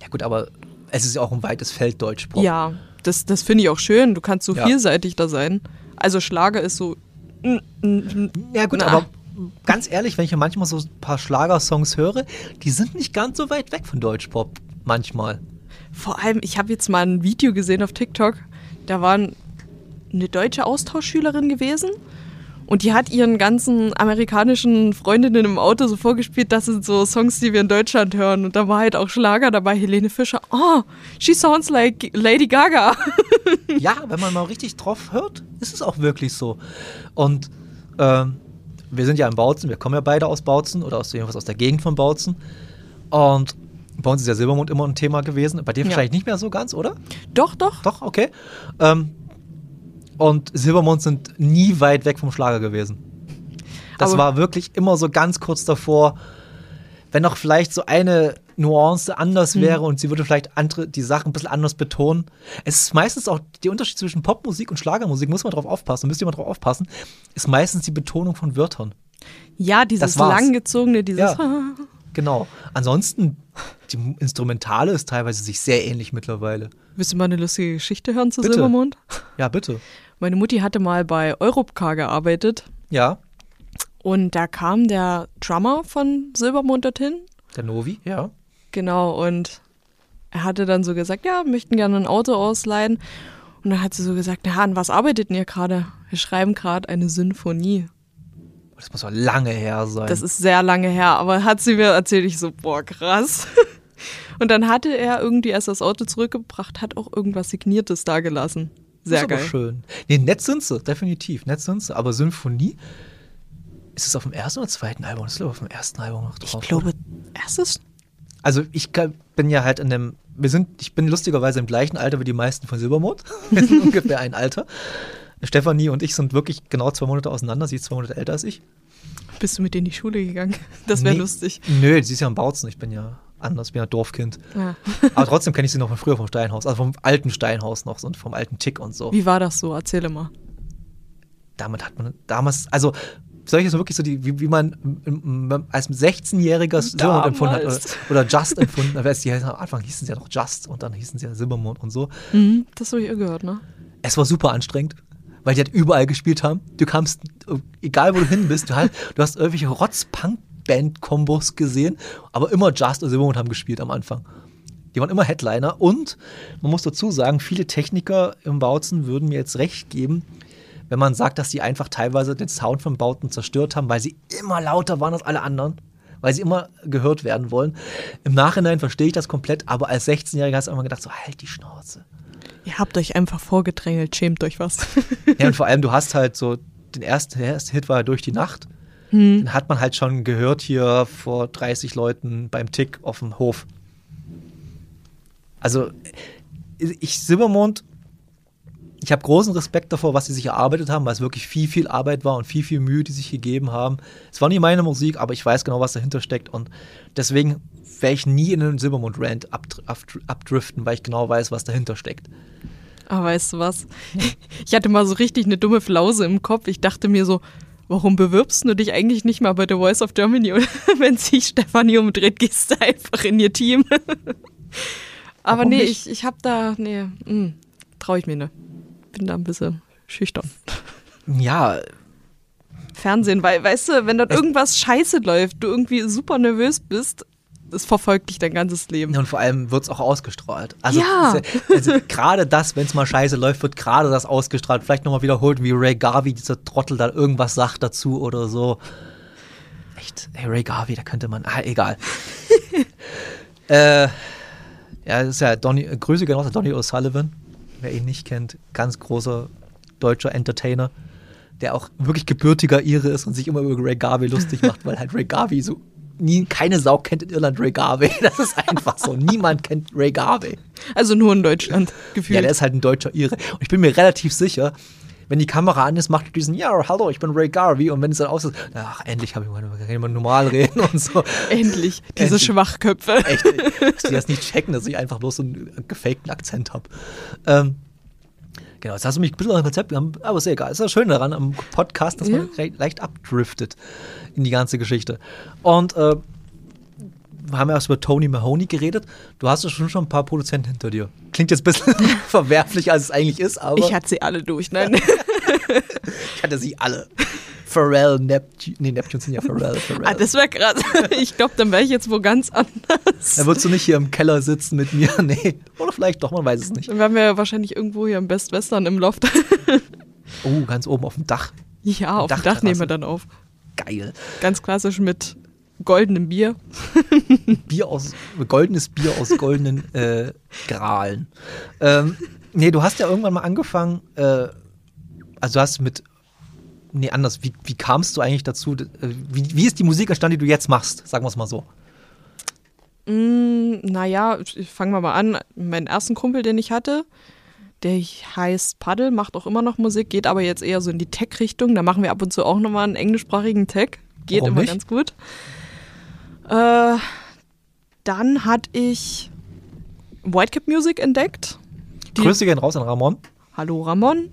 Ja gut, aber es ist ja auch ein weites Feld Deutschpop. Ja, das, das finde ich auch schön. Du kannst so Ja. vielseitig da sein. Also Schlager ist so. Ja gut, Na. aber ganz ehrlich, wenn ich mir manchmal so ein paar Schlagersongs höre, die sind nicht ganz so weit weg von Deutschpop. Manchmal. Vor allem, ich habe jetzt mal ein Video gesehen auf TikTok. Da war ein- eine deutsche Austauschschülerin gewesen. Und die hat ihren ganzen amerikanischen Freundinnen im Auto so vorgespielt, das sind so Songs, die wir in Deutschland hören. Und da war halt auch Schlager dabei, Helene Fischer. Oh, she sounds like Lady Gaga. Ja, wenn man mal richtig drauf hört, ist es auch wirklich so. Und ähm, wir sind ja in Bautzen, wir kommen ja beide aus Bautzen oder aus, jedenfalls aus der Gegend von Bautzen. Und bei uns ist ja Silbermond immer ein Thema gewesen. Bei dir Ja. wahrscheinlich nicht mehr so ganz, oder? doch, doch. Doch, okay. Ähm, und Silbermond sind nie weit weg vom Schlager gewesen. Das Aber- war wirklich immer so ganz kurz davor, wenn noch vielleicht so eine Nuance anders wäre und sie würde vielleicht andere, die Sachen ein bisschen anders betonen. Es ist meistens auch der Unterschied zwischen Popmusik und Schlagermusik, muss man drauf aufpassen, müsst ihr mal drauf aufpassen, ist meistens die Betonung von Wörtern. Ja, dieses langgezogene, dieses. Ja. Genau. Ansonsten, die Instrumentale ist teilweise sich sehr ähnlich mittlerweile. Willst du mal eine lustige Geschichte hören zu Bitte. Silbermond? Ja, bitte. Meine Mutti hatte mal bei Europcar gearbeitet Ja, und da kam der Drummer von Silbermond dorthin. der Novi, ja. Genau, und er hatte dann so gesagt, ja, möchten gerne ein Auto ausleihen. Und dann hat sie so gesagt, na, an was arbeitet denn ihr gerade? Wir schreiben gerade eine Sinfonie. Das muss doch lange her sein. Das ist sehr lange her, aber hat sie mir erzählt, ich so, boah, krass. Und dann hatte er irgendwie, als er das Auto zurückgebracht hat, auch irgendwas Signiertes dagelassen. Sehr ist aber geil. schön. Nee, nett sind sie, definitiv. Nett sind sie. Aber Symphonie, ist es auf dem ersten oder zweiten Album? Das ist glaube ich auf dem ersten Album noch drauf. Ich glaube, erstes Also ich bin ja halt in dem, wir sind, ich bin lustigerweise im gleichen Alter wie die meisten von Silbermond. Wir sind ungefähr ein Alter. Stefanie und ich sind wirklich genau zwei Monate auseinander. Sie ist zwei Monate älter als ich. bist du mit in die Schule gegangen. Das wäre Nee. lustig. Nö, sie ist ja in Bautzen. Ich bin ja anders, ich bin ja Dorfkind. Ja. Aber trotzdem kenne ich sie noch von früher vom Steinhaus, also vom alten Steinhaus noch und vom alten Tick und so. Wie war das so? Erzähle mal. damit hat man damals, also solche so wirklich so die, wie, wie man als 16-jähriger Silbermond empfunden hat oder, oder Just empfunden hat. Die, am Anfang hießen sie ja noch Just und dann hießen sie ja Silbermond und so. Mhm, das habe ich gehört, ne? Es war super anstrengend, weil die halt überall gespielt haben. Du kamst, äh, egal wo du hin bist, du, halt, du hast irgendwelche Rotz-Punk-Band-Kombos gesehen, aber immer Just und Silbermond haben gespielt am Anfang. Die waren immer Headliner und man muss dazu sagen, viele Techniker im Bautzen würden mir jetzt recht geben, wenn man sagt, dass die einfach teilweise den Sound von Bauten zerstört haben, weil sie immer lauter waren als alle anderen, weil sie immer gehört werden wollen. Im Nachhinein verstehe ich das komplett, aber als 16-Jähriger hast du immer gedacht, so halt die Schnauze. Ihr habt euch einfach vorgedrängelt, schämt euch was. Ja, und vor allem, du hast halt so, den ersten, der erste Hit war ja durch die Nacht. Den hat man halt schon gehört hier vor 30 Leuten beim Tick auf dem Hof. Also, ich, Silbermond ich habe großen Respekt davor, was sie sich erarbeitet haben, weil es wirklich viel, viel Arbeit war und viel, viel Mühe, die sich gegeben haben. Es war nie meine Musik, aber ich weiß genau, was dahinter steckt und deswegen werde ich nie in einen Silbermond-Rant abdr- abdr- abdriften, weil ich genau weiß, was dahinter steckt. Aber weißt du was? Ich hatte mal so richtig eine dumme Flause im Kopf. Ich dachte mir so, warum bewirbst du dich eigentlich nicht mal bei The Voice of Germany? Und wenn sich Stefanie umdreht, gehst du einfach in ihr Team. Aber Warum nee, nicht? ich, ich hab da, nee, mm, traue ich mir nicht. Bin da ein bisschen schüchtern. Ja, Fernsehen, weil, weißt du, wenn dort irgendwas scheiße läuft, du irgendwie super nervös bist, das verfolgt dich dein ganzes Leben. und vor allem wird es auch ausgestrahlt. Also, Ja. also gerade das, wenn es mal scheiße läuft, wird gerade das ausgestrahlt. Vielleicht nochmal wiederholt, wie Ray Garvey, dieser Trottel, da irgendwas sagt dazu oder so. Echt, hey, Ray Garvey, da könnte man, ah, egal. äh, ja, das ist ja Donny, Grüße an Donny O'Sullivan, wer ihn nicht kennt, ganz großer deutscher Entertainer, der auch wirklich gebürtiger Ire ist und sich immer über Ray Garvey lustig macht, weil halt Ray Garvey so nie, keine Sau kennt in Irland Ray Garvey. Das ist einfach so. Niemand kennt Ray Garvey. Also nur in Deutschland gefühlt. Ja, der ist halt ein deutscher Ire. Und ich bin mir relativ sicher, wenn die Kamera an ist, macht er diesen, ja, hallo, ich bin Ray Garvey. Und wenn es dann aus ist, ach, endlich habe ich mal, kann mal normal reden und so. Endlich, diese Endlich. Schwachköpfe. Echt, dass die das nicht checken, dass ich einfach bloß so einen gefakten Akzent habe. Ähm, genau, jetzt hast du mich ein bisschen am Konzept genommen, aber ist ja egal. Ist ja schön daran am Podcast, dass man re leicht abdriftet in die ganze Geschichte. Und äh, wir haben ja erst über Tony Mahoney geredet. Du hast ja schon schon ein paar Produzenten hinter dir. Klingt jetzt ein bisschen verwerflicher, als es eigentlich ist, aber Ich hatte sie alle durch, nein. ich hatte sie alle. Pharrell, Neptune, nee, Neptune sind ja Pharrell, Pharrell. ah, das wäre krass. Ich glaube, dann wäre ich jetzt wo ganz anders. da würdest du nicht hier im Keller sitzen mit mir, nee. Oder vielleicht doch, man weiß es nicht. Dann wären wir ja wahrscheinlich irgendwo hier im Best Western im Loft. Oh, ganz oben auf dem Dach. ja, auf dem Dach nehmen wir dann auf. Geil. Ganz klassisch mit goldenem Bier. Bier aus, goldenes Bier aus goldenen äh, Gralen. Ähm, nee, du hast ja irgendwann mal angefangen, äh, also du hast mit, nee, anders, wie, wie kamst du eigentlich dazu, äh, wie, wie ist die Musik entstanden, die du jetzt machst, sagen wir es mal so. Mm, naja, fangen wir mal an. Meinen ersten Kumpel, den ich hatte, der heißt Paddel, macht auch immer noch Musik, geht aber jetzt eher so in die Tech-Richtung. Da machen wir ab und zu auch nochmal einen englischsprachigen Tech. Geht Warum immer nicht? ganz gut. Äh, dann hatte ich Whitecap Music entdeckt. Die- Grüße gehen raus an Ramon. Hallo Ramon.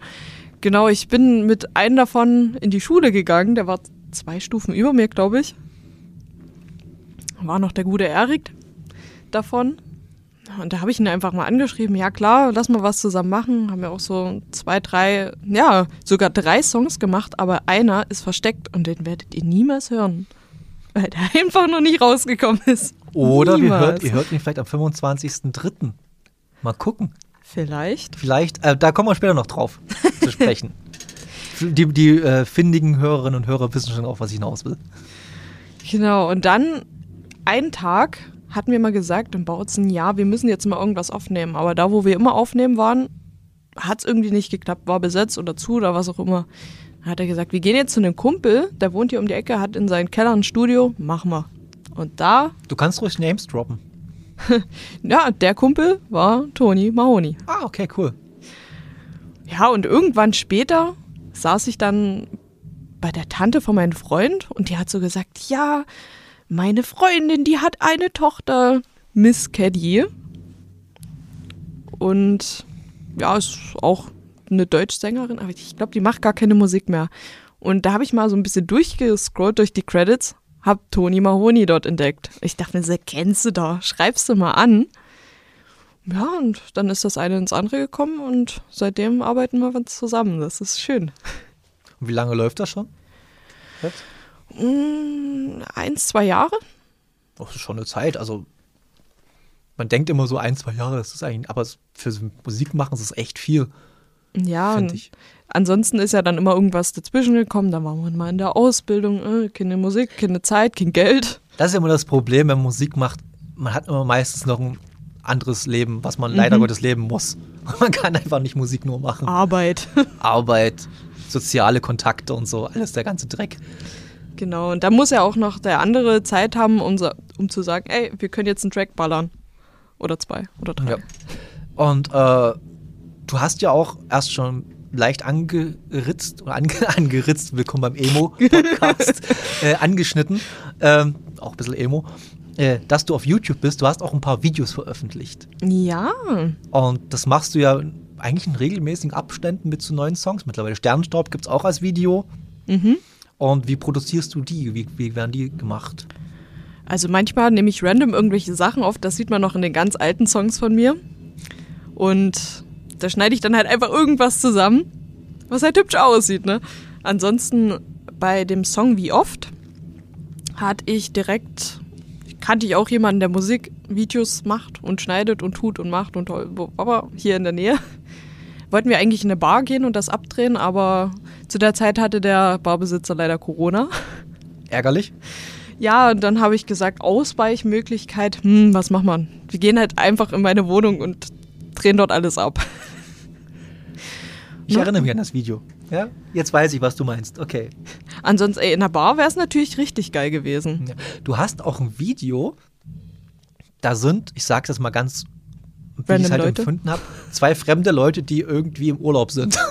Genau, ich bin mit einem davon in die Schule gegangen. Der war zwei Stufen über mir, glaube ich. War noch der gute Erik davon. Und da habe ich ihn einfach mal angeschrieben, ja klar, lass mal was zusammen machen. Haben wir auch so zwei, drei, ja, sogar drei Songs gemacht, aber einer ist versteckt und den werdet ihr niemals hören. Weil der einfach noch nicht rausgekommen ist. Oder wir hört, ihr hört ihn vielleicht am 25.03. Mal gucken. Vielleicht. Vielleicht, äh, da kommen wir später noch drauf zu sprechen. Die, die äh, findigen Hörerinnen und Hörer wissen schon auch, was ich hinaus will. Genau, und dann einen Tag hatten wir mal gesagt im Bautzen, ja, wir müssen jetzt mal irgendwas aufnehmen. Aber da, wo wir immer aufnehmen waren, hat es irgendwie nicht geklappt, war besetzt oder zu oder was auch immer. Dann hat er gesagt, wir gehen jetzt zu einem Kumpel, der wohnt hier um die Ecke, hat in seinem Keller ein Studio, machen wir. Und da, Du kannst ruhig Names droppen. ja, der Kumpel war Toni Mahoni. Ah, okay, cool. Ja, und irgendwann später saß ich dann bei der Tante von meinem Freund und die hat so gesagt, ja, meine Freundin, die hat eine Tochter, Miss Caddy. Und ja, ist auch eine Deutschsängerin, aber ich glaube, die macht gar keine Musik mehr. Und da habe ich mal so ein bisschen durchgescrollt durch die Credits, hab Toni Mahoney dort entdeckt. Ich dachte mir, kennst du da, schreibst du mal an. Ja, und dann ist das eine ins andere gekommen und seitdem arbeiten wir zusammen. Das ist schön. Und wie lange läuft das schon? Jetzt? Mm, eins, zwei Jahre? Oh, das ist schon eine Zeit. Also, man denkt immer so ein, zwei Jahre, das ist eigentlich, aber für Musik machen ist es echt viel, Ja, und ich. ansonsten ist ja dann immer irgendwas dazwischen gekommen. Da waren wir mal in der Ausbildung, äh, keine Musik, keine Zeit, kein Geld. Das ist immer das Problem, wenn man Musik macht. Man hat immer meistens noch ein anderes Leben, was man leider Gottes leben muss. Man kann einfach nicht Musik nur machen. Arbeit. Arbeit, soziale Kontakte und so, alles der ganze Dreck. genau, und da muss ja auch noch der andere Zeit haben, um, um zu sagen, ey, wir können jetzt einen Track ballern. Oder zwei oder drei. Ja. Und äh, Du hast ja auch erst schon leicht angeritzt oder ange, angeritzt, willkommen beim Emo-Podcast, äh, angeschnitten, ähm, auch ein bisschen Emo, äh, dass du auf YouTube bist. Du hast auch ein paar Videos veröffentlicht. Ja. Und das machst du ja eigentlich in regelmäßigen Abständen mit zu neuen Songs mittlerweile. Sternenstaub gibt es auch als Video. Mhm. Und wie produzierst du die? Wie, wie werden die gemacht? Also manchmal nehme ich random irgendwelche Sachen auf, das sieht man noch in den ganz alten Songs von mir. Und da schneide ich dann halt einfach irgendwas zusammen, was halt hübsch aussieht, ne? Ansonsten bei dem Song Wie oft hatte ich direkt, kannte ich auch jemanden, der Musikvideos macht und schneidet und tut und macht und aber hier in der Nähe. Wollten wir eigentlich in eine Bar gehen und das abdrehen, aber zu der Zeit hatte der Barbesitzer leider Corona. Ärgerlich? Ja, und dann habe ich gesagt, Ausweichmöglichkeit, hm, was macht man? Wir gehen halt einfach in meine Wohnung und drehen dort alles ab. Ich Ne? erinnere mich an das Video. Ja? Jetzt weiß ich, was du meinst. Okay. Ansonsten, ey, in der Bar wäre es natürlich richtig geil gewesen. Ja. Du hast auch ein Video, da sind, ich sag's jetzt mal ganz, wie ich es halt Leute? empfunden habe, zwei fremde Leute, die irgendwie im Urlaub sind.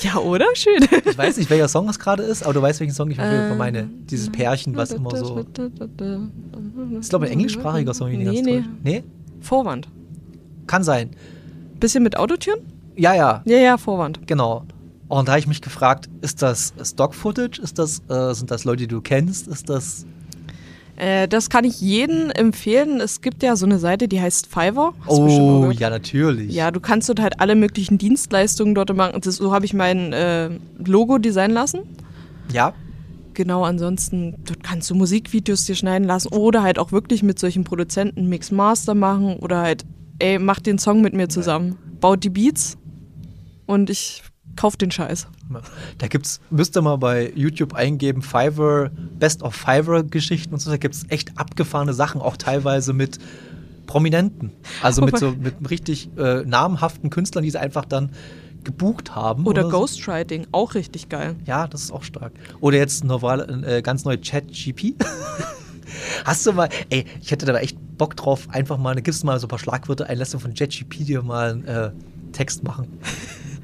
Ja, oder? Schön. Ich weiß nicht, welcher Song es gerade ist, aber du weißt, welchen Song ich Ähm, meine. Dieses Pärchen, was immer so. Ist, glaube ich, ein englischsprachiger Song, wenn ich Nee, nicht nee. täusche. Nee? Vorwand. Kann sein. Bisschen mit Autotüren? Ja, ja, Ja, ja, Vorwand. genau. Und da habe ich mich gefragt, ist das Stock-Footage? Ist das, äh, sind das Leute, die du kennst? Ist das. Äh, das kann ich jedem empfehlen. Es gibt ja so eine Seite, die heißt Fiverr. Hast Oh, ja, natürlich. Ja, du kannst dort halt alle möglichen Dienstleistungen dort machen. Das, so habe ich mein äh, Logo designen lassen. Ja, Genau, ansonsten dort kannst du Musikvideos dir schneiden lassen oder halt auch wirklich mit solchen Produzenten Mix Master machen oder halt, ey, mach den Song mit mir zusammen. Baut die Beats und ich kauf den Scheiß. Da gibt's, müsst ihr mal bei YouTube eingeben, Fiverr, Best of Fiverr Geschichten und so, da gibt's echt abgefahrene Sachen, auch teilweise mit Prominenten. Also mit so mit richtig äh, namhaften Künstlern, die sie einfach dann gebucht haben. Oder so. Ghostwriting, auch richtig geil. Ja, das ist auch stark. Oder jetzt normal, äh, ganz neu Chat-GP. Hast du mal, ey, ich hätte da echt Bock drauf, einfach mal, gibst du mal so ein paar Schlagwörter ein, lässt du von ChatGP dir mal einen äh, Text machen.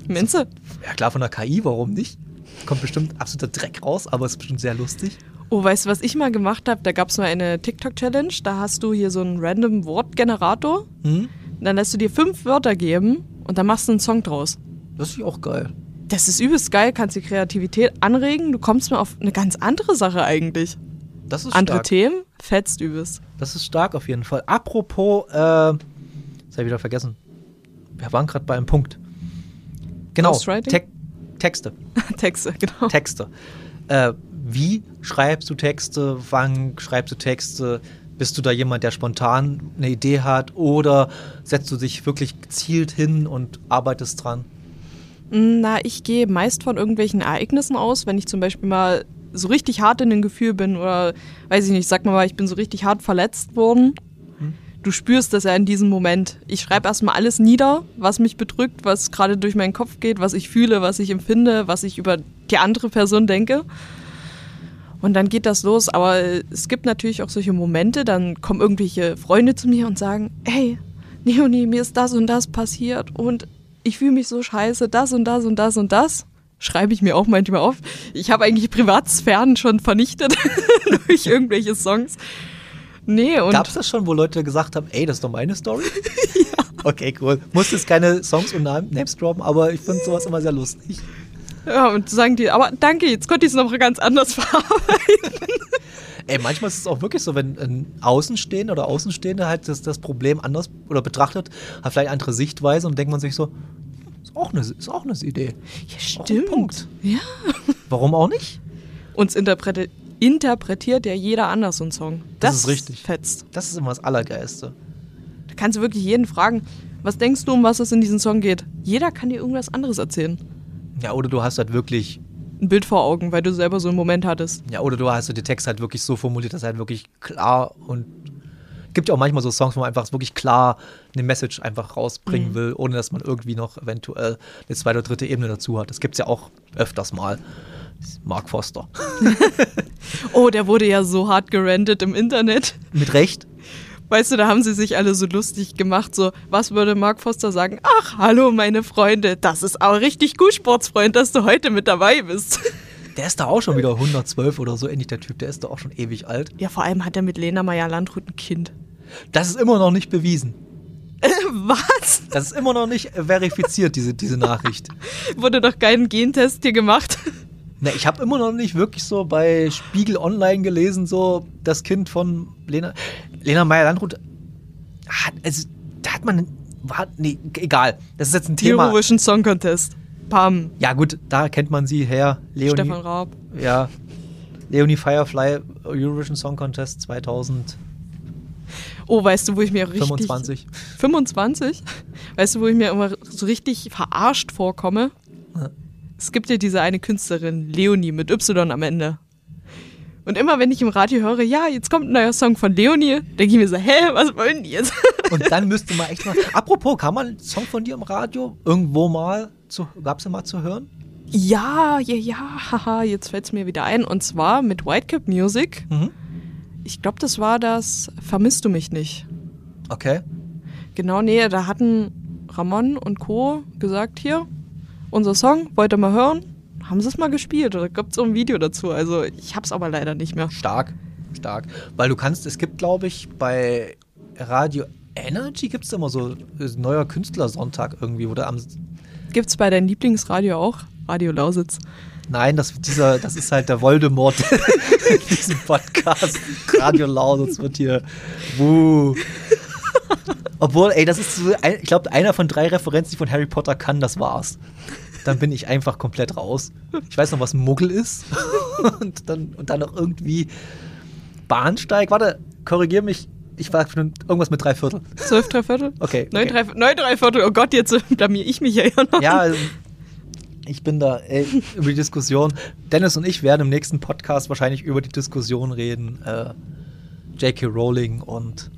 Menze? Ja, klar, von der KI, warum nicht? Kommt bestimmt absoluter Dreck raus, aber ist bestimmt sehr lustig. Oh, weißt du, was ich mal gemacht habe? Da gab es mal eine TikTok-Challenge. Da hast du hier so einen random Wortgenerator. Hm? Dann lässt du dir fünf Wörter geben und dann machst du einen Song draus. Das ist auch geil. Das ist übelst geil, kannst die Kreativität anregen. Du kommst mal auf eine ganz andere Sache eigentlich. Das ist Andere stark. Themen, fetzt übelst. Das ist stark auf jeden Fall. Apropos, äh, das habe ich wieder vergessen. Wir waren gerade bei einem Punkt. Genau? Te Texte. Texte, genau. Texte. Äh, wie schreibst du Texte? Wann schreibst du Texte? Bist du da jemand, der spontan eine Idee hat? Oder setzt du dich wirklich gezielt hin und arbeitest dran? Na, ich gehe meist von irgendwelchen Ereignissen aus, wenn ich zum Beispiel mal so richtig hart in dem Gefühl bin oder weiß ich nicht, sag mal, ich bin so richtig hart verletzt worden. Du spürst das ja in diesem Moment. Ich schreibe erstmal alles nieder, was mich bedrückt, was gerade durch meinen Kopf geht, was ich fühle, was ich empfinde, was ich über die andere Person denke. Und dann geht das los. Aber es gibt natürlich auch solche Momente, dann kommen irgendwelche Freunde zu mir und sagen, hey, Leonie, mir ist das und das passiert und ich fühle mich so scheiße, das und das und das und das. Schreibe ich mir auch manchmal auf. Ich habe eigentlich Privatsphären schon vernichtet durch irgendwelche Songs. Nee, und Gab es das schon, wo Leute gesagt haben, ey, das ist doch meine Story? ja. Okay, cool. Muss jetzt keine Songs und Namen- Names droppen, aber ich finde sowas immer sehr lustig. ja, und sagen die, aber danke, jetzt konnte ich es noch ganz anders verarbeiten. Ey, manchmal ist es auch wirklich so, wenn ein Außenstehender oder Außenstehende halt das, das Problem anders oder betrachtet, hat vielleicht andere Sichtweise und denkt man sich so, ist auch eine, ist auch eine Idee. Ja, ein Punkt. Ja. Warum auch nicht? Uns interpreti interpretiert ja jeder anders so einen Song. Das ist richtig. fetzt. Das ist immer das Allergeilste. Da kannst du wirklich jeden fragen, was denkst du, um was es in diesem Song geht? Jeder kann dir irgendwas anderes erzählen. Ja, oder du hast halt wirklich, Ein Bild vor Augen, weil du selber so einen Moment hattest. ja, oder du hast so den Text halt wirklich so formuliert, dass er halt wirklich klar und gibt ja auch manchmal so Songs, wo man einfach wirklich klar eine Message einfach rausbringen will, ohne dass man irgendwie noch eventuell eine zweite oder dritte Ebene dazu hat. Das gibt es ja auch öfters mal. Mark Foster. Oh, der wurde ja so hart gerandet im Internet, Mit Recht. Weißt du, da haben sie sich alle so lustig gemacht, so, was würde Mark Foster sagen? Ach, hallo meine Freunde, das ist auch richtig gut, Sportsfreund, dass du heute mit dabei bist. Der ist da auch schon wieder 112 oder so ähnlich, der Typ. Der ist doch auch schon ewig alt. Ja, vor allem hat er mit Lena Meyer-Landrut ein Kind. Das ist immer noch nicht bewiesen. Was? Das ist immer noch nicht verifiziert, diese, diese Nachricht. Wurde doch kein Gentest hier gemacht. Ne, ich habe immer noch nicht wirklich so bei Spiegel Online gelesen, so das Kind von Lena, Lena Meyer-Landrut hat, also, da hat man, war, nee, egal, das ist jetzt ein Thema. Eurovision Song Contest. Pam. Ja gut, da kennt man sie her, Leonie. Stefan Raab. Ja, Leonie Firefly, Eurovision Song Contest 2025. Oh, weißt du, wo ich mir richtig... 25? Weißt du, wo ich mir immer so richtig verarscht vorkomme? Ja. Es gibt ja diese eine Künstlerin, Leonie, mit Y am Ende. Und immer wenn ich im Radio höre, ja, jetzt kommt ein neuer Song von Leonie, denke ich mir so, hä, was wollen die jetzt? Und dann müsste man echt mal. Apropos, kann man einen Song von dir im Radio irgendwo mal zu, gab's den mal zu hören? ja, ja, ja, haha, jetzt fällt es mir wieder ein. Und zwar mit Whitecap Music. Mhm. Ich glaube, das war das Vermisst du mich nicht. Okay. Genau, nee, da hatten Ramon und Co. gesagt, hier, unser Song, wollt ihr mal hören? Haben sie es mal gespielt oder gibt es so ein Video dazu? Also ich hab's aber leider nicht mehr. Stark, stark. Weil du kannst, es gibt, glaube ich, bei Radio Energy gibt es immer so neuer Künstlersonntag irgendwie, wo du am. Gibt's bei deinem Lieblingsradio auch? Radio Lausitz. Nein, das, dieser, das ist halt der Voldemort in diesem Podcast. Radio Lausitz wird hier. Wuh. Obwohl, ey, das ist so, ein, ich glaube, einer von drei Referenzen, die von Harry Potter kann, das war's. Dann bin ich einfach komplett raus. Ich weiß noch, was Muggel ist. und, dann, und dann noch irgendwie Bahnsteig. Warte, korrigier mich. Ich war irgendwas mit drei Viertel. Zwölf, drei Viertel? Okay. Neun, okay. drei, neun, drei Viertel. Oh Gott, jetzt blamier ich mich ja ja noch. Ja, also, ich bin da ey, über die Diskussion. Dennis und ich werden im nächsten Podcast wahrscheinlich über die Diskussion reden. Äh, J.K. Rowling und,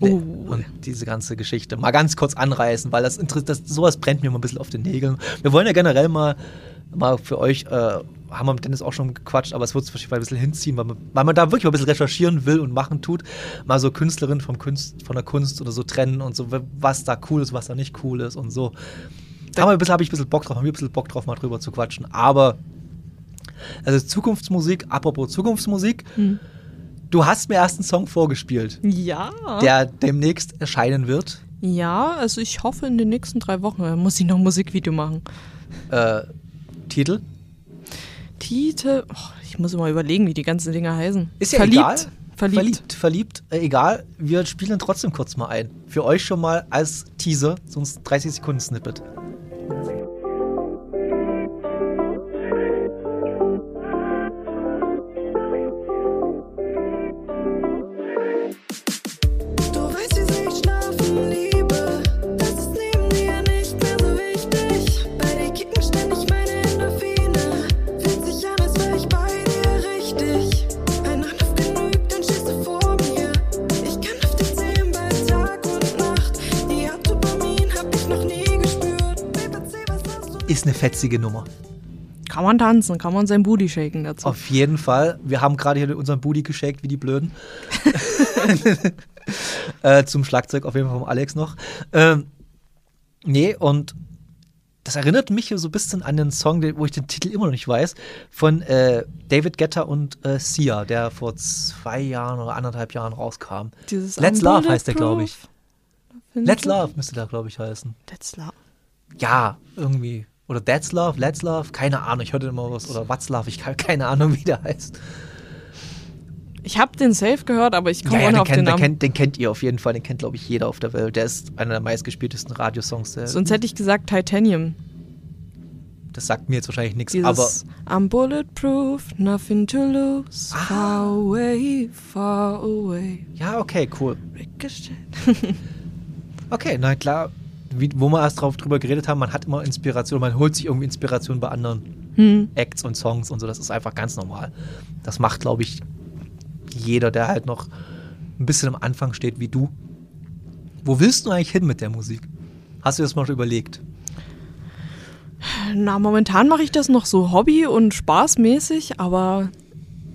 Oh. und diese ganze Geschichte mal ganz kurz anreißen, weil das, das sowas brennt mir mal ein bisschen auf den Nägeln. Wir wollen ja generell mal, mal für euch, äh, haben wir mit Dennis auch schon gequatscht, aber es wird sich ein bisschen hinziehen, weil man, weil man da wirklich mal ein bisschen recherchieren will und machen tut. Mal so Künstlerinnen vom Kunst, von der Kunst oder so trennen und so, was da cool ist, was da nicht cool ist und so. Da habe ich ein bisschen Bock drauf, haben wir ein bisschen Bock drauf, mal drüber zu quatschen. Aber, also Zukunftsmusik, apropos Zukunftsmusik, du hast mir erst einen Song vorgespielt, Ja. der demnächst erscheinen wird. Ja, also ich hoffe in den nächsten drei Wochen äh, muss ich noch ein Musikvideo machen. Äh, Titel? Titel, oh, ich muss immer überlegen, wie die ganzen Dinger heißen. Ist ja Verliebt. egal. Verliebt. Verliebt, verliebt äh, egal. Wir spielen trotzdem kurz mal ein. Für euch schon mal als Teaser, sonst 30 Sekunden Snippet. Ist eine fetzige Nummer. Kann man tanzen, kann man sein Booty shaken dazu. Auf jeden Fall. Wir haben gerade hier unseren Booty geshakt, wie die Blöden. äh, zum Schlagzeug auf jeden Fall vom Alex noch. Ähm, nee, und das erinnert mich so ein bisschen an den Song, wo ich den Titel immer noch nicht weiß, von äh, David Guetta und äh, Sia, der vor zwei Jahren oder anderthalb Jahren rauskam. Dieses Let's Love heißt der, glaube ich. Let's Love müsste der, glaube ich, heißen. Let's Love. Ja, irgendwie. Oder That's Love, Let's Love, keine Ahnung, ich hörte immer was. Oder What's Love, ich habe keine Ahnung, wie der heißt. Ich habe den Safe gehört, aber ich komme Ja, ja, den, auf den kennt, den, Namen. kennt, den kennt ihr auf jeden Fall, den kennt, glaube ich, jeder auf der Welt. Der ist einer der meistgespieltesten Radiosongs. Der, Sonst hätte ich gesagt Titanium. das sagt mir jetzt wahrscheinlich nichts, aber I'm bulletproof, nothing to lose. Ah. Far away, far away. ja, okay, cool. Okay, na klar, wie, wo wir erst drauf drüber geredet haben, man hat immer Inspiration, man holt sich irgendwie Inspiration bei anderen Hm. Acts und Songs und so, das ist einfach ganz normal. Das macht, glaube ich, jeder, der halt noch ein bisschen am Anfang steht wie du. Wo willst du eigentlich hin mit der Musik? Hast du das mal schon überlegt? Na, momentan mache ich das noch so hobby- und spaßmäßig, aber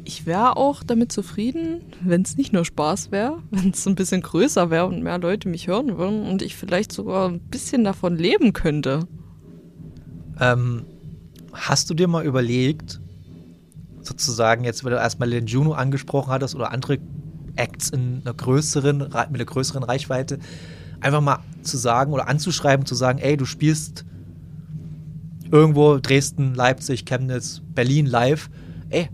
ich wäre auch damit zufrieden, wenn es nicht nur Spaß wäre, wenn es ein bisschen größer wäre und mehr Leute mich hören würden und ich vielleicht sogar ein bisschen davon leben könnte. Ähm, hast du dir mal überlegt, sozusagen, jetzt, wenn du erstmal den Juno angesprochen hattest oder andere Acts in einer größeren, Re- mit einer größeren Reichweite, einfach mal zu sagen oder anzuschreiben, zu sagen, ey, du spielst irgendwo Dresden, Leipzig, Chemnitz, Berlin live. Ey,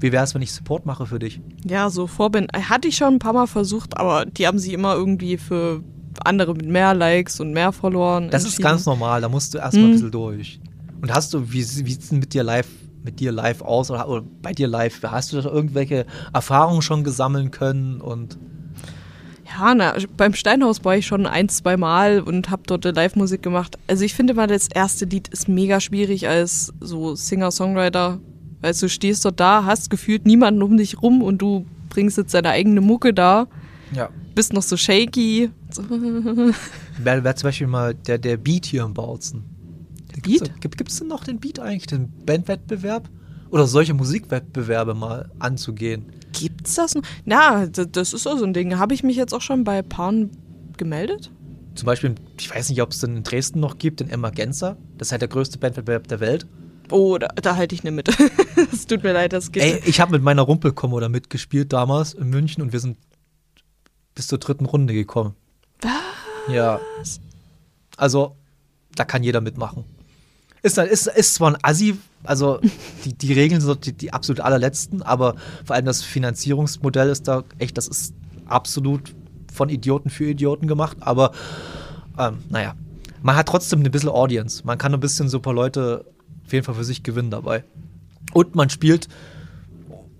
wie wär's, wenn ich Support mache für dich? Ja, so Vorband hatte ich schon ein paar Mal versucht, aber die haben sich immer irgendwie für andere mit mehr Likes und mehr Followern. Das ist ganz normal, da musst du erstmal ein Mhm. bisschen durch. Und hast du, wie, wie sieht's denn mit dir live, mit dir live aus oder, oder bei dir live? Hast du da irgendwelche Erfahrungen schon gesammeln können und Ja, na, beim Steinhaus war ich schon ein, zwei Mal und habe dort Live-Musik gemacht. Also ich finde mal, das erste Lied ist mega schwierig als so Singer-Songwriter. Weil du stehst dort da, hast gefühlt niemanden um dich rum und du bringst jetzt deine eigene Mucke da, ja. bist noch so shaky. Wäre wär zum Beispiel mal der, der Beat hier im Bautzen. Der Beat? Gibt, gibt's denn noch den Beat eigentlich, den Bandwettbewerb? Oder solche Musikwettbewerbe mal anzugehen? Gibt's das noch? Na, das ist auch so ein Ding. Habe ich mich jetzt auch schon bei Paaren gemeldet? Zum Beispiel, ich weiß nicht, ob es den in Dresden noch gibt, den Emergenza. Das ist halt der größte Bandwettbewerb der Welt. Oh, da, da halte ich nicht mit. Es tut mir leid, das geht Ey, nicht. ich habe mit meiner Rumpelkommo da mitgespielt damals in München und wir sind bis zur dritten Runde gekommen. Was? Ja. Also, da kann jeder mitmachen. Ist, ist, ist zwar ein Assi, also die, die Regeln sind die, die absolut allerletzten, aber vor allem das Finanzierungsmodell ist da echt, das ist absolut von Idioten für Idioten gemacht, aber ähm, naja, man hat trotzdem ein bisschen Audience. Man kann ein bisschen super Leute auf jeden Fall für sich gewinnen dabei. Und man spielt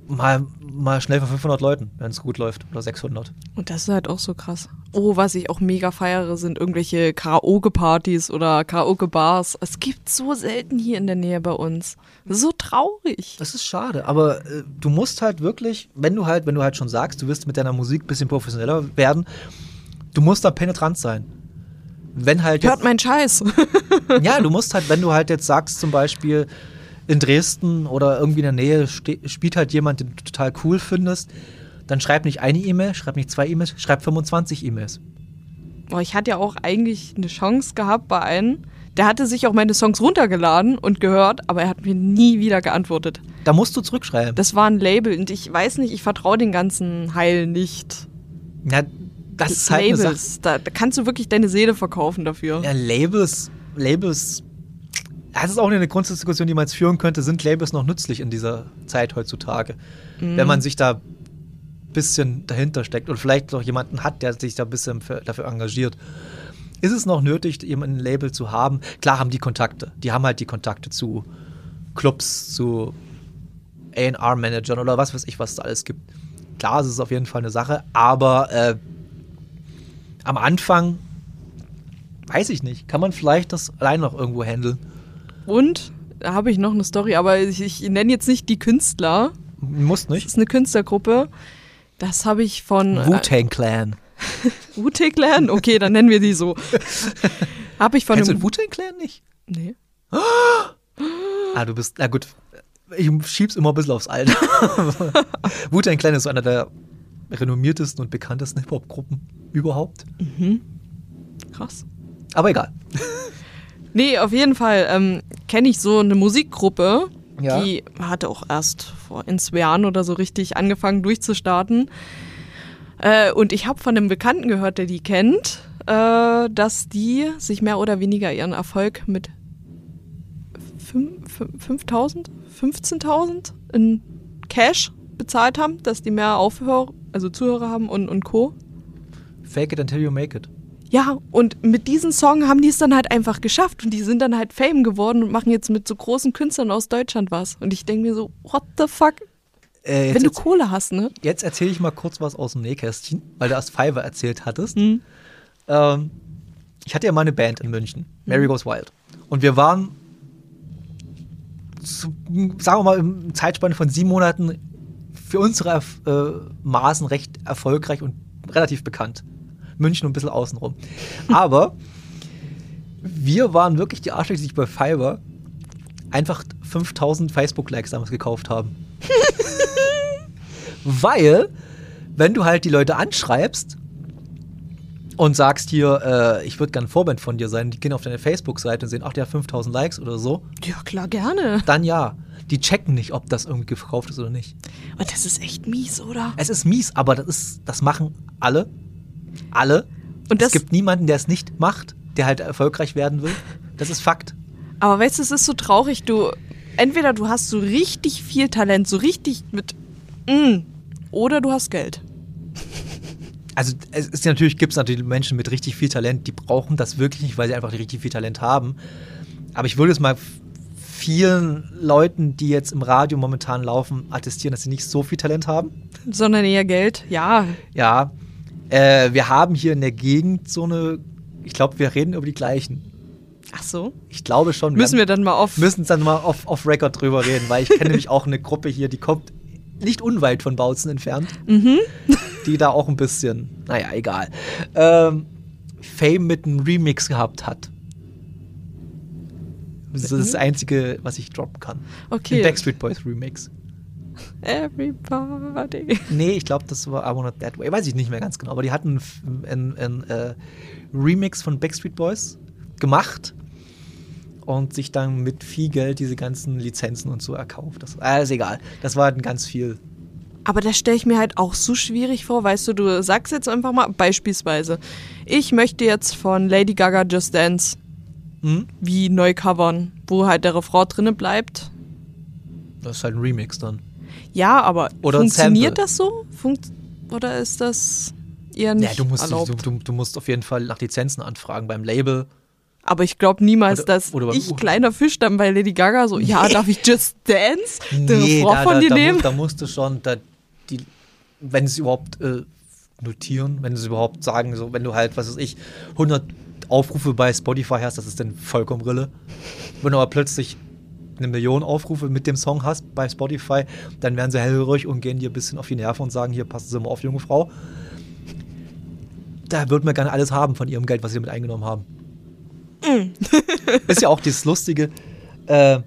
mal, mal schnell vor 500 Leuten, wenn es gut läuft, oder 600. Und das ist halt auch so krass. Oh, was ich auch mega feiere, sind irgendwelche Karaoke-Partys oder Karaoke-Bars. Es gibt so selten hier in der Nähe bei uns. So traurig. Das ist schade, aber äh, du musst halt wirklich, wenn du halt, wenn du halt schon sagst, du wirst mit deiner Musik ein bisschen professioneller werden, du musst da penetrant sein. Wenn halt Hört jetzt, mein Scheiß. ja, du musst halt, wenn du halt jetzt sagst, zum Beispiel in Dresden oder irgendwie in der Nähe spielt halt jemand, den du total cool findest, dann schreib nicht eine E-Mail, schreib nicht zwei E-Mails, schreib 25 E-Mails. Boah, ich hatte ja auch eigentlich eine Chance gehabt bei einem. Der hatte sich auch meine Songs runtergeladen und gehört, aber er hat mir nie wieder geantwortet. Da musst du zurückschreiben. Das war ein Label und ich weiß nicht, ich vertraue den ganzen Heil nicht. ja, das ist halt. Labels, da, da kannst du wirklich deine Seele verkaufen dafür. Ja, Labels, Labels, das ist auch eine Grundsatzdiskussion, die man jetzt führen könnte. Sind Labels noch nützlich in dieser Zeit heutzutage? Wenn man sich da ein bisschen dahinter steckt und vielleicht noch jemanden hat, der sich da ein bisschen für, dafür engagiert. Ist es noch nötig, jemanden ein Label zu haben? Klar haben die Kontakte. Die haben halt die Kontakte zu Clubs, zu A&R-Managern oder was weiß ich, was es da alles gibt. Klar, es ist auf jeden Fall eine Sache, aber äh, am Anfang weiß ich nicht. Kann man vielleicht das allein noch irgendwo handeln? Und da habe ich noch eine Story, aber ich, ich nenne jetzt nicht die Künstler. Muss Das nicht. ist eine Künstlergruppe. Das habe ich von äh, Wu-Tang Clan. Wu-Tang Clan. Okay, dann nennen wir die so. habe ich von Kennst du einem den Wu-Tang Clan nicht? Nee. Ah, du bist, na gut, ich schieb's immer ein bisschen aufs Alter. Wu-Tang Clan ist so einer der renommiertesten und bekanntesten Hip-Hop-Gruppen überhaupt. Krass. Aber egal. Nee, auf jeden Fall ähm, kenne ich so eine Musikgruppe, Ja. die hatte auch erst vor in zwei Jahren oder so richtig angefangen durchzustarten. Äh, und ich habe von einem Bekannten gehört, der die kennt, äh, dass die sich mehr oder weniger ihren Erfolg mit fünf- fünf- 5000, 15.000 in Cash bezahlt haben, dass die mehr Aufhörer, also Zuhörer haben und, und Co. Fake it until you make it. Ja, und mit diesem Song haben die es dann halt einfach geschafft und die sind dann halt Fame geworden und machen jetzt mit so großen Künstlern aus Deutschland was. Und ich denke mir so, what the fuck? Äh, Wenn du Kohle hast, ne? jetzt erzähle ich mal kurz was aus dem Nähkästchen, weil du erst Fiverr erzählt hattest. Hm. Ähm, ich hatte ja mal eine Band in München, Mary Goes Wild. Und wir waren, zu, sagen wir mal, im Zeitspanne von sieben Monaten für unsere äh, Maßen recht erfolgreich und relativ bekannt. München und ein bisschen außenrum. Aber wir waren wirklich die Arschlöcher, die sich bei Fiverr einfach 5000 Facebook-Likes damals gekauft haben. Weil, wenn du halt die Leute anschreibst und sagst hier, äh, ich würde gerne Vorband von dir sein, die gehen auf deine Facebook-Seite und sehen, ach, der hat 5000 Likes oder so, Ja, klar, gerne. dann ja. Die checken nicht, ob das irgendwie verkauft ist oder nicht. Und das ist echt mies, oder? Es ist mies, aber das, ist, das machen alle. Alle. Und das, es gibt niemanden, der es nicht macht, der halt erfolgreich werden will. Das ist Fakt. aber weißt du, es ist so traurig, du, entweder du hast so richtig viel Talent, so richtig mit, mm, oder du hast Geld. Also es ist natürlich, gibt es natürlich Menschen mit richtig viel Talent, die brauchen das wirklich nicht, weil sie einfach richtig viel Talent haben. Aber ich würde es mal vielen Leuten, die jetzt im Radio momentan laufen, attestieren, dass sie nicht so viel Talent haben. Sondern eher Geld, ja. Ja, äh, wir haben hier in der Gegend so eine, ich glaube, wir reden über die gleichen. Ach so. Ich glaube schon. Müssen wir dann mal auf. müssen dann mal off, off Record drüber reden, weil ich kenne nämlich auch eine Gruppe hier, die kommt nicht unweit von Bautzen entfernt, die da auch ein bisschen, naja, egal, ähm, Fame mit einem Remix gehabt hat. Das ist das Einzige, was ich droppen kann. Okay. Ein Backstreet Boys Remix. Everybody. Nee, ich glaube, das war I Want It That Way. Weiß ich nicht mehr ganz genau. Aber die hatten einen, einen äh, Remix von Backstreet Boys gemacht und sich dann mit viel Geld diese ganzen Lizenzen und so erkauft. Das äh, ist egal. Das war dann ganz viel. Aber das stelle ich mir halt auch so schwierig vor, weißt du, du sagst jetzt einfach mal beispielsweise, ich möchte jetzt von Lady Gaga Just Dance Hm? wie neu covern, wo halt der Refrain drinne bleibt. Das ist halt ein Remix dann. Ja, aber Oder funktioniert das so? Funkt oder ist das eher nicht Ja, du musst, du, erlaubt? du, du musst auf jeden Fall nach Lizenzen anfragen beim Label. aber ich glaube niemals, Oder- dass oder ich, kleiner Fisch, dann bei Lady Gaga so, ja, darf ich Just Dance? Den Nee, da, von da, dir da, nehmen? mu- da musst du schon, da, die, wenn sie überhaupt äh, notieren, wenn sie überhaupt sagen, so, wenn du halt, was weiß ich, 100 Aufrufe bei Spotify hast, das ist dann vollkommen Rille. Wenn du aber plötzlich eine Million Aufrufe mit dem Song hast bei Spotify, dann werden sie hellhörig und gehen dir ein bisschen auf die Nerven und sagen, hier, passen Sie mal auf, junge Frau. Da würden wir gerne alles haben von ihrem Geld, was sie damit eingenommen haben. ist ja auch das Lustige, äh,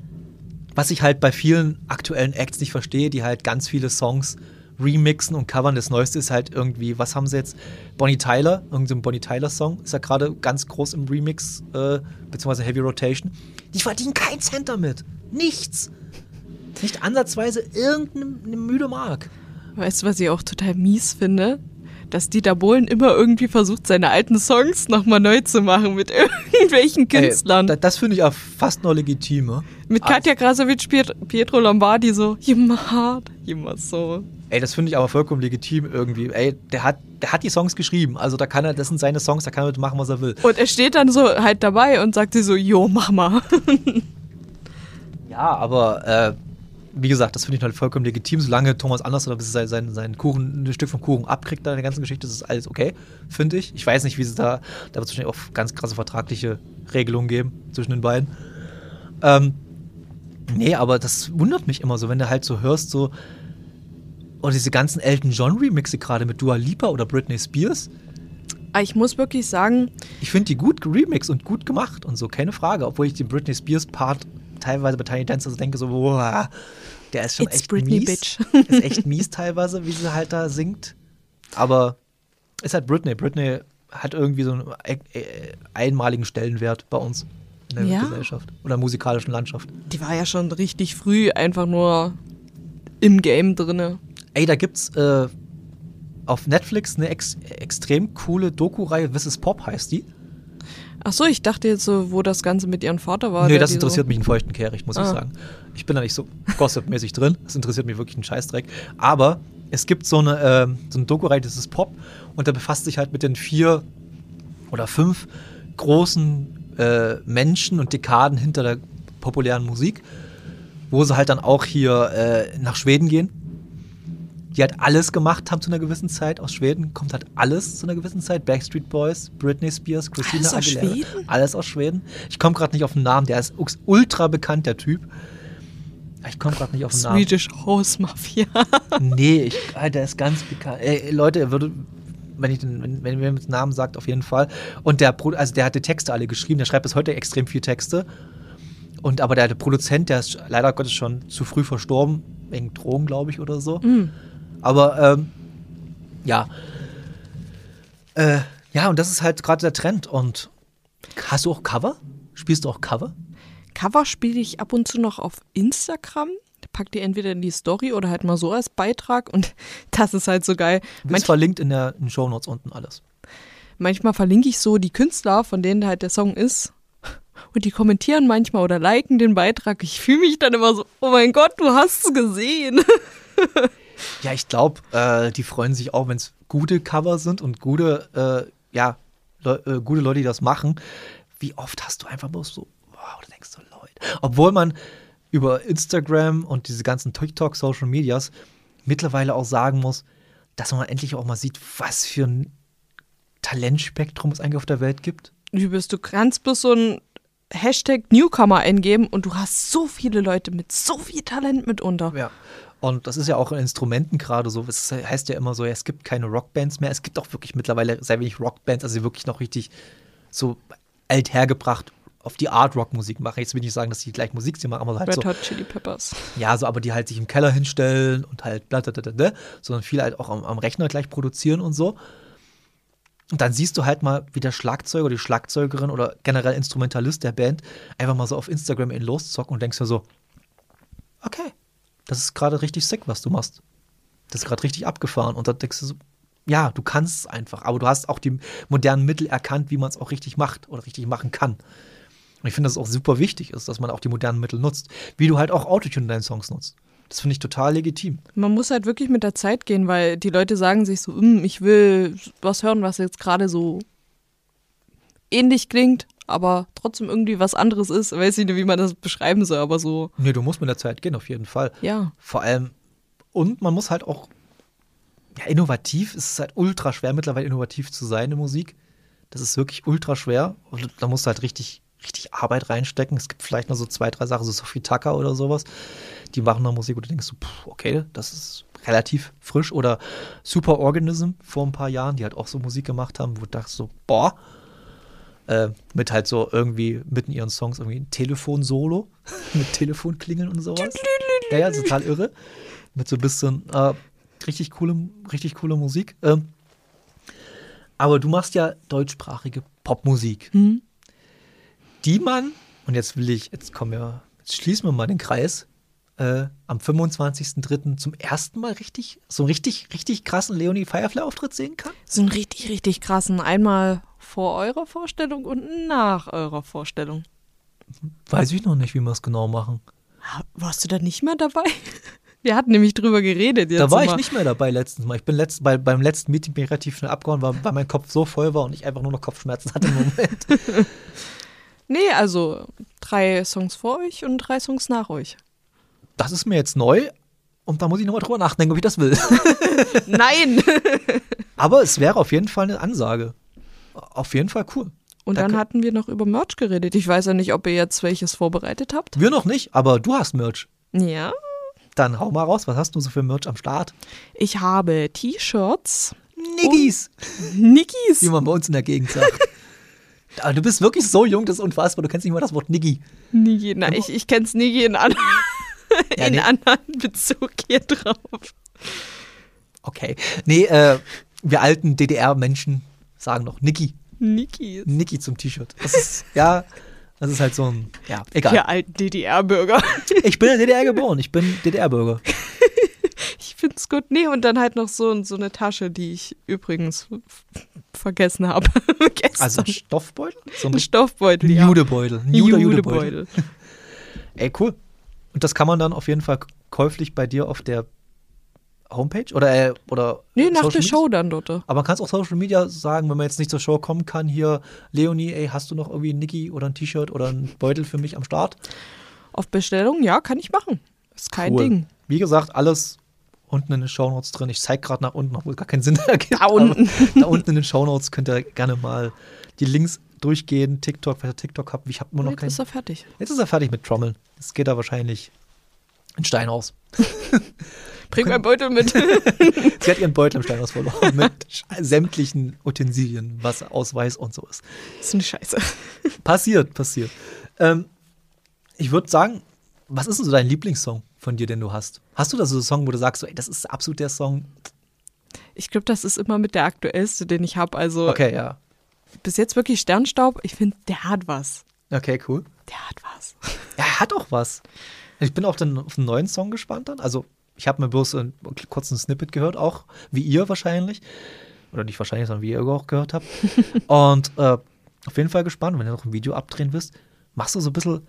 was ich halt bei vielen aktuellen Acts nicht verstehe, die halt ganz viele Songs remixen und covern. Das Neueste ist halt irgendwie, was haben sie jetzt? Bonnie Tyler, irgendein Bonnie Tyler-Song, ist ja gerade ganz groß im Remix, äh, beziehungsweise Heavy Rotation. Die verdienen keinen Cent damit. Nichts. Nicht ansatzweise irgendeine müde Mark. Weißt du, was ich auch total mies finde? Dass Dieter Bohlen immer irgendwie versucht, seine alten Songs nochmal neu zu machen mit irgendwelchen Künstlern. Ey, da- das finde ich auch fast noch legitimer. mit Katja Krasowitsch, Piet Pietro Lombardi so, immer hart, immer so. Ey, das finde ich aber vollkommen legitim irgendwie. Ey, der hat, der hat die Songs geschrieben. Also da kann er, das sind seine Songs, da kann er machen, was er will. Und er steht dann so halt dabei und sagt sie so, jo, mach mal. Ja, aber äh, wie gesagt, das finde ich halt vollkommen legitim. Solange Thomas Anders oder sein, sein, sein Kuchen, ein Stück vom Kuchen abkriegt da in der ganzen Geschichte, ist alles okay, finde ich. Ich weiß nicht, wie sie da, da wird es wahrscheinlich auch ganz krasse vertragliche Regelungen geben zwischen den beiden. Ähm, nee, aber das wundert mich immer so, wenn du halt so hörst, so, oder diese ganzen Elton John Remixe gerade mit Dua Lipa oder Britney Spears. Aber ich muss wirklich sagen, Ich finde die gut remixed und gut gemacht und so, keine Frage. Obwohl ich den Britney Spears Part teilweise bei Tiny Dancer so denke, so, boah, der ist schon It's echt Britney, mies. bitch. ist echt mies teilweise, wie sie halt da singt. Aber ist halt Britney. Britney hat irgendwie so einen äh, äh, einmaligen Stellenwert bei uns in der Ja. Gesellschaft oder musikalischen Landschaft. die war ja schon richtig früh einfach nur im Game drinne. Ey, da gibt's äh, auf Netflix eine ex extrem coole Doku-Reihe, This is Pop heißt die. Ach so, ich dachte jetzt so, wo das Ganze mit ihrem Vater war. nee, das interessiert so mich in feuchten Kehricht, muss ich Ah. sagen. Ich bin da nicht so gossip-mäßig drin. Das interessiert mich wirklich einen Scheißdreck. Aber es gibt so eine, ähm, so eine Doku-Reihe, das ist Pop. Und da befasst sich halt mit den vier oder fünf großen äh, Menschen und Dekaden hinter der populären Musik. Wo sie halt dann auch hier äh, nach Schweden gehen. Die halt alles gemacht haben zu einer gewissen Zeit. Aus Schweden kommt halt alles zu einer gewissen Zeit. Backstreet Boys, Britney Spears, Christina Alles aus Aguilera. Schweden? Alles aus Schweden. Ich komme gerade nicht auf den Namen. Der ist ultra bekannt, der Typ. Ich komme gerade nicht auf den Namen. Swedish House Mafia. Nee, ich, der ist ganz bekannt. Ey, Leute, er würde, wenn ich den, wenn, wenn ihr mir den Namen sagt, auf jeden Fall. Und der, also der hat die Texte alle geschrieben. Der schreibt bis heute extrem viel Texte. Und aber der, der Produzent, der ist leider Gottes schon zu früh verstorben wegen Drogen, glaube ich, oder so. Aber ähm, ja. Äh, ja, und das ist halt gerade der Trend. Und hast du auch Cover? Spielst du auch Cover? Cover spiele ich ab und zu noch auf Instagram. Pack die entweder in die Story oder halt mal so als Beitrag. Und das ist halt so geil. Manch, verlinkt in der in den Shownotes unten alles. manchmal verlinke ich so die Künstler, von denen halt der Song ist. Und die kommentieren manchmal oder liken den Beitrag. Ich fühle mich dann immer so, oh mein Gott, du hast es gesehen. Ja, ich glaube, äh, die freuen sich auch, wenn es gute Cover sind und gute, äh, ja, Le äh, gute Leute, die das machen. Wie oft hast du einfach bloß so, wow, du denkst so, Leute. Obwohl man über Instagram und diese ganzen TikTok, Social Medias mittlerweile auch sagen muss, dass man endlich auch mal sieht, was für ein Talentspektrum es eigentlich auf der Welt gibt. Wie bist du? Kannst bloß so ein Hashtag Newcomer eingeben und du hast so viele Leute mit so viel Talent mitunter. Ja. Und das ist ja auch in Instrumenten gerade so. Es heißt ja immer so, ja, es gibt keine Rockbands mehr. Es gibt auch wirklich mittlerweile sehr wenig Rockbands, also wirklich noch richtig so althergebracht auf die Art Rockmusik machen. Jetzt will ich nicht sagen, dass die gleich Musik machen, aber halt Red so, Hot Chili Peppers. ja, so, aber die halt sich im Keller hinstellen und halt bla, bla, bla, bla, sondern viel halt auch am, am Rechner gleich produzieren und so. Und dann siehst du halt mal, wie der Schlagzeuger, die Schlagzeugerin oder generell Instrumentalist der Band einfach mal so auf Instagram in loszocken und denkst dir so, okay, das ist gerade richtig sick, was du machst. Das ist gerade richtig abgefahren. Und dann denkst du so, ja, du kannst es einfach, aber du hast auch die modernen Mittel erkannt, wie man es auch richtig macht oder richtig machen kann. Und ich finde, dass es auch super wichtig ist, dass man auch die modernen Mittel nutzt, wie du halt auch Autotune in deinen Songs nutzt. Das finde ich total legitim. Man muss halt wirklich mit der Zeit gehen, weil die Leute sagen sich so, "Hm, ich will was hören, was jetzt gerade so ähnlich klingt, aber trotzdem irgendwie was anderes ist. Weiß ich nicht, wie man das beschreiben soll, aber so, Nee, du musst mit der Zeit gehen, auf jeden Fall. ja. Vor allem, und man muss halt auch, ja, innovativ, es ist halt ultra schwer mittlerweile innovativ zu sein in Musik. Das ist wirklich ultra schwer. Und da musst du halt richtig, richtig Arbeit reinstecken. Es gibt vielleicht noch so zwei, drei Sachen, so Sophie Tucker oder sowas. Die machen noch Musik, wo du denkst, so, pff, okay, das ist relativ frisch. Oder Super Organism vor ein paar Jahren, die halt auch so Musik gemacht haben, wo du dachtest so, boah, äh, mit halt so irgendwie mitten in ihren Songs irgendwie ein Telefon-Solo mit Telefonklingeln und sowas. Ja, ja, total irre. Mit so ein bisschen äh, richtig coole, richtig coole Musik. Ähm, aber du machst ja deutschsprachige Popmusik, Hm? die man, und jetzt will ich, jetzt kommen wir, jetzt schließen wir mal den Kreis, äh, am 25.03. zum ersten Mal richtig, so einen richtig, richtig krassen Leonie Firefly-Auftritt sehen kann? So einen richtig, richtig krassen. Einmal vor eurer Vorstellung und nach eurer Vorstellung. Weiß ich noch nicht, wie wir es genau machen. Warst du da nicht mehr dabei? Wir hatten nämlich drüber geredet. Da war ich mal. nicht mehr dabei letztens Mal. Ich bin letzt, bei, beim letzten Meeting bin ich relativ schnell abgehauen, weil, weil mein Kopf so voll war und ich einfach nur noch Kopfschmerzen hatte im Moment. Nee, also drei Songs vor euch und drei Songs nach euch. Das ist mir jetzt neu und da muss ich nochmal drüber nachdenken, ob ich das will. Nein! Aber es wäre auf jeden Fall eine Ansage. Auf jeden Fall cool. Und dann Danke. hatten wir noch über Merch geredet. Ich weiß ja nicht, ob ihr jetzt welches vorbereitet habt. Wir noch nicht, aber du hast Merch. Ja. Dann hau mal raus, was hast du so für Merch am Start? Ich habe T-Shirts, Niggis, Nikis. wie man bei uns in der Gegend sagt. Aber du bist wirklich so jung, das ist unfassbar. Du kennst nicht mal das Wort Niggi. Niki. Na, ich, ich kenn's Niki in, an Ja, in nee. anderen Bezug hier drauf. Okay. Nee, äh, wir alten DDR-Menschen sagen noch Niggi. Nikis. Niki zum T-Shirt. Das ist, ja, das ist halt so ein, ja, egal. Wir alten DDR-Bürger. Ich bin in der DDR geboren, ich bin DDR-Bürger. Ich find's gut. Nee, und dann halt noch so, so eine Tasche, die ich übrigens vergessen habe. Also ein Stoffbeutel? So ein ein Stoffbeutel, ja. Judebeutel. Ein Jude Judebeutel. Judebeutel. Ey, cool. Und das kann man dann auf jeden Fall käuflich bei dir auf der Homepage oder äh, oder Nee, nach Social der Media? Show dann dort. Aber man kann es auch Social Media sagen, wenn man jetzt nicht zur Show kommen kann, hier, Leonie, ey, hast du noch irgendwie ein Niki oder ein T-Shirt oder ein Beutel für mich am Start? Auf Bestellung, ja, kann ich machen. Ist kein Cool. Ding. Wie gesagt, alles unten in den Shownotes drin. Ich zeige gerade nach unten, obwohl es gar keinen Sinn ergibt. Da unten. Da unten in den Shownotes könnt ihr gerne mal die Links durchgehen. TikTok, wer TikTok habt. Ich habe immer noch Jetzt keinen. ist er fertig. Jetzt ist er fertig mit Trommeln. Jetzt geht er wahrscheinlich in Steinhaus. Bring meinen Beutel mit. Sie hat ihren Beutel im Steinhaus verloren mit sämtlichen Utensilien, was Ausweis und so ist. Das ist eine Scheiße. Passiert, passiert. Ähm, ich würde sagen, was ist denn so dein Lieblingssong von dir, den du hast? Hast du da so einen Song, wo du sagst, so, ey, das ist absolut der Song? Ich glaube, das ist immer mit der aktuellste, den ich habe. Also Okay, ja. bis jetzt wirklich Sternstaub. Ich finde, der hat was. Okay, cool. Der hat was. Ja, er hat auch was. Ich bin auf den, auf den neuen Song gespannt dann. Also, ich habe mir bloß einen kurzen Snippet gehört, auch wie ihr wahrscheinlich. Oder nicht wahrscheinlich, sondern wie ihr auch gehört habt. Und äh, auf jeden Fall gespannt, wenn du noch ein Video abdrehen wirst. Machst du so ein bisschen,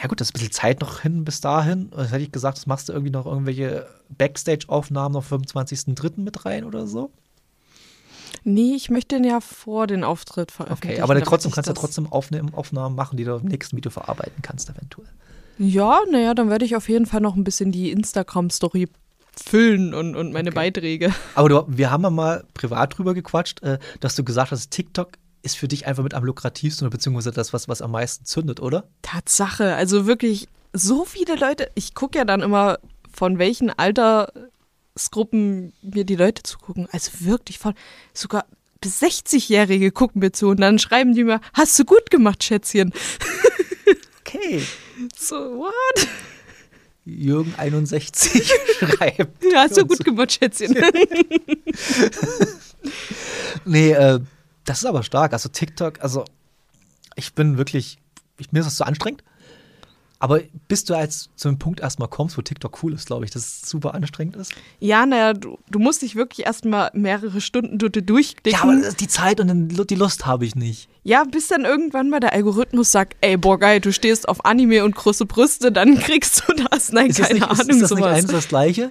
ja gut, das ist ein bisschen Zeit noch hin bis dahin. Jetzt hätte ich gesagt, das machst du irgendwie noch irgendwelche Backstage-Aufnahmen auf 25.03. mit rein oder so. Nee, ich möchte den ja vor den Auftritt veröffentlichen. Okay, aber trotzdem kannst du das- trotzdem Aufnahmen machen, die du im nächsten Video verarbeiten kannst, eventuell. Ja, naja, dann werde ich auf jeden Fall noch ein bisschen die Instagram-Story füllen und, und meine Okay. Beiträge. Aber du, wir haben ja mal privat drüber gequatscht, äh, dass du gesagt hast, TikTok ist für dich einfach mit am lukrativsten oder beziehungsweise das, was, was am meisten zündet, oder? Tatsache, also wirklich so viele Leute. Ich gucke ja dann immer, von welchen Altersgruppen mir die Leute zugucken. Also wirklich von sogar bis 60-Jährige gucken mir zu und dann schreiben die mir, hast du gut gemacht, Schätzchen. Okay. So, what? Jürgen 61 schreibt. Ja, hast du gut gemacht, Schätzchen. Nee, äh, das ist aber stark. Also TikTok, also ich bin wirklich, ich, mir ist das zu anstrengend. Aber bis du als zu einem Punkt erstmal kommst, wo TikTok cool ist, glaube ich, dass es super anstrengend ist. Ja, naja, du, du musst dich wirklich erstmal mehrere Stunden dort durchklicken. Ja, aber die Zeit und den- die Lust habe ich nicht. Ja, bis dann irgendwann mal der Algorithmus sagt, ey, boah, geil, du stehst auf Anime und große Brüste, dann kriegst du das. Nein, Ist das keine nicht, ist, Ahnung, ist das nicht sowas. eines das gleiche?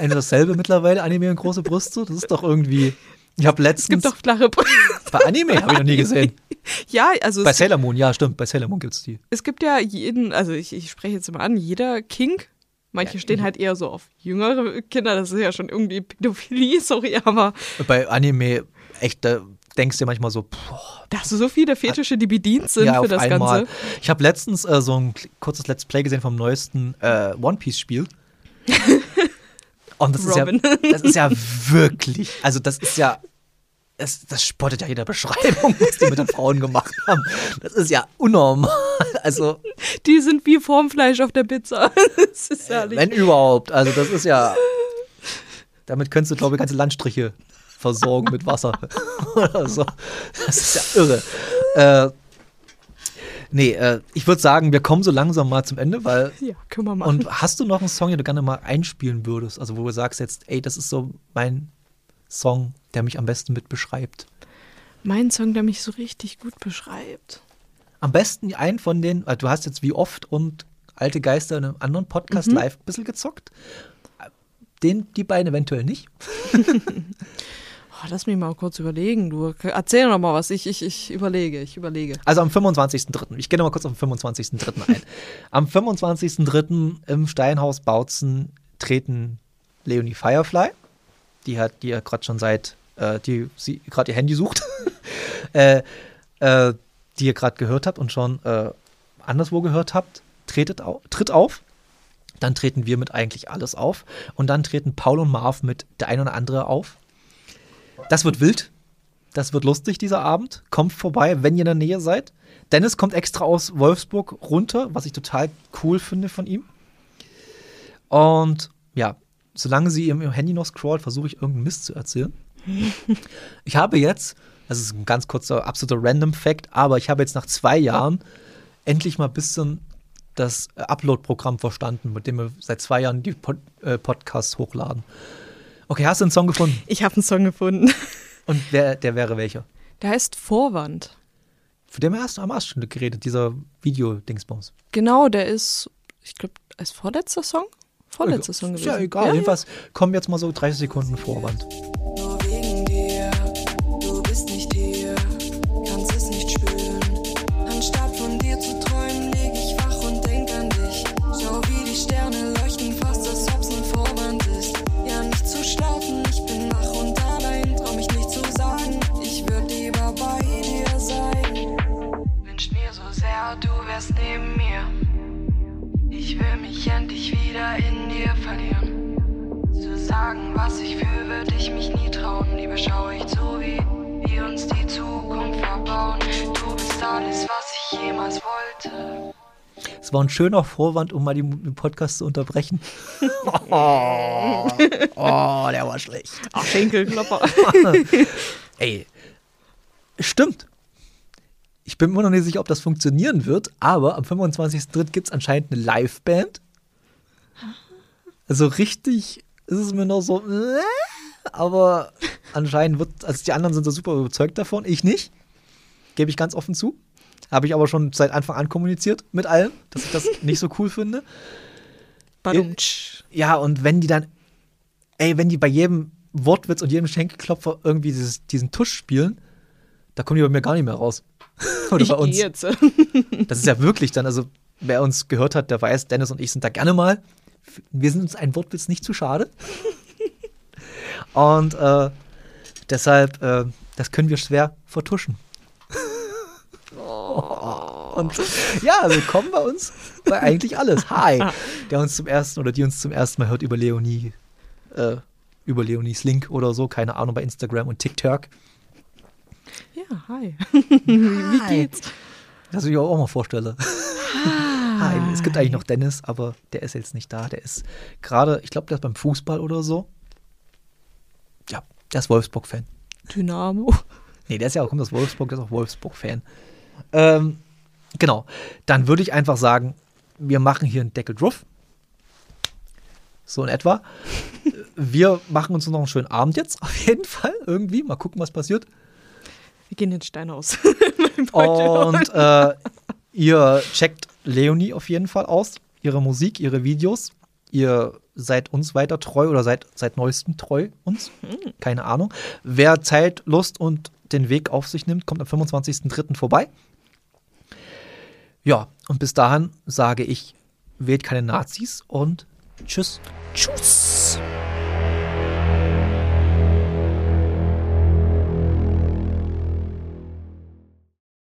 Eines dasselbe mittlerweile, Anime und große Brüste? Das ist doch irgendwie. Ich habe es letztens. gibt doch flache Brüste. bei Anime habe ich noch nie gesehen. Ja, also Bei es, Sailor Moon, ja, stimmt. Bei Sailor Moon gibt es die. es gibt ja jeden, also ich, ich spreche jetzt mal an, jeder Kink, manche stehen halt eher so auf jüngere Kinder, das ist ja schon irgendwie Pädophilie, sorry, aber Bei Anime, echt, da denkst du dir manchmal so, boah, da hast du so viele Fetische, die bedient sind ja, für auf das einmal. Ganze. Ich habe letztens äh, so ein kurzes Let's Play gesehen vom neuesten äh, One Piece Spiel. Und das Robin. ist ja, das ist ja wirklich, also das ist ja, das, das spottet ja jeder Beschreibung, was die mit den Frauen gemacht haben. Das ist ja unnormal. Also, Die sind wie Formfleisch auf der Pizza. Das ist herrlich. wenn überhaupt. Also, das ist ja, damit könntest du, glaube ich, ganze Landstriche versorgen mit Wasser. Oder so. Das ist ja irre. Äh, nee, äh, ich würde sagen, wir kommen so langsam mal zum Ende, weil Ja, können wir machen. Und hast du noch einen Song, den du gerne mal einspielen würdest? Also, wo du sagst jetzt, ey, das ist so mein Song, der mich am besten mit beschreibt. mein Song, der mich so richtig gut beschreibt. Am besten einen von den, weil du hast jetzt wie oft und alte Geister in einem anderen Podcast Mhm. live ein bisschen gezockt. Den, die beiden eventuell nicht. Oh, lass mich mal kurz überlegen. Du erzähl noch mal was. Ich, ich, ich überlege, ich überlege. Also am 25.03. Ich gehe noch mal kurz auf den 25.03. ein. Am 25.03. im Steinhaus Bautzen treten Leonie Firefly, die hat, die ja gerade schon seit, äh, die sie gerade ihr Handy sucht, äh, äh, die ihr gerade gehört habt und schon äh, anderswo gehört habt, tretet au tritt auf. Dann treten wir mit eigentlich alles auf. Und dann treten Paul und Marv mit der ein oder andere auf. Das wird wild. Das wird lustig, dieser Abend. Kommt vorbei, wenn ihr in der Nähe seid. Dennis kommt extra aus Wolfsburg runter, was ich total cool finde von ihm. Und ja, solange sie im, Handy noch scrollt, versuche ich irgendeinen Mist zu erzählen. ich habe jetzt, das ist ein ganz kurzer, absoluter Random Fact, aber ich habe jetzt nach zwei Jahren endlich mal ein bisschen das äh, Upload-Programm verstanden, mit dem wir seit zwei Jahren die Pod äh, Podcasts hochladen. Okay, hast du einen Song gefunden? Ich habe einen Song gefunden. Und wer, der wäre welcher? Der heißt Vorwand. Für den wir erst am Arststunde geredet, dieser Video-Dingsbums. Genau, der ist, ich glaube, als vorletzter Song? Vorletzter Song Ist gewesen. ja egal, jedenfalls kommen jetzt mal so 30 Sekunden Vorwand. Nur wegen dir, du bist nicht hier, kannst es nicht spüren. Anstatt von dir zu träumen, leg ich wach und denk an dich. Schau, wie die Sterne leuchten, fast als ob's ein Vorwand ist. Ja, nicht zu schlafen, ich bin wach und allein, trau mich nicht zu sagen, ich würd lieber bei dir sein. Wünsch mir so sehr, du wärst neben mir. Ich will mich endlich wieder in dir verlieren. Zu sagen, was ich fühle, würde ich mich nie trauen. Lieber schaue ich zu, wie wir uns die Zukunft verbauen. Du bist alles, was ich jemals wollte. Es war ein schöner Vorwand, um mal die- den Podcast zu unterbrechen. oh, oh, der war schlecht. Ach, Schenkelklopper. Ey, stimmt. Ich bin mir noch nicht sicher, ob das funktionieren wird, aber am 25.03. gibt es anscheinend eine Liveband. Also richtig ist es mir noch so, äh, aber anscheinend wird, also die anderen sind so super überzeugt davon, ich nicht. Gebe ich ganz offen zu. Habe ich aber schon seit Anfang an kommuniziert mit allen, dass ich das nicht so cool finde. Badumtsch. Ja, und wenn die dann, ey, wenn die bei jedem Wortwitz und jedem Schenkelklopfer irgendwie dieses, diesen Tusch spielen, da kommen die bei mir gar nicht mehr raus. Oder Ich bei uns. jetzt. Das ist ja wirklich dann, also wer uns gehört hat, der weiß, Dennis und ich sind da gerne mal. Wir sind uns ein Wortwitz nicht zu schade. Und äh, deshalb, äh, das können wir schwer vertuschen. Und ja, willkommen bei uns bei eigentlich alles. Hi, der uns zum ersten oder die uns zum ersten Mal hört über Leonie, äh, über Leonies Link oder so, keine Ahnung, bei Instagram und TikTok. Ja, hi. Wie Hi. geht's? Das ich auch mal vorstelle. Hi. Es gibt eigentlich noch Dennis, aber der ist jetzt nicht da. Der ist gerade, ich glaube, der ist beim Fußball oder so. Ja, der ist Wolfsburg-Fan. Dynamo. Nee, der ist ja auch, kommt aus Wolfsburg, der ist auch Wolfsburg-Fan. Ähm, genau. Dann würde ich einfach sagen, wir machen hier einen Deckel drauf. So in etwa. Wir machen uns noch einen schönen Abend jetzt, auf jeden Fall. Irgendwie. Mal gucken, was passiert. Wir gehen den Stein aus. Und äh, ihr checkt Leonie auf jeden Fall aus. Ihre Musik, ihre Videos. Ihr seid uns weiter treu oder seid seit neuestem treu uns. Keine Ahnung. Wer Zeit, Lust und den Weg auf sich nimmt, kommt am 25.03. vorbei. Ja, und bis dahin sage ich, wählt keine Nazis und tschüss. Tschüss.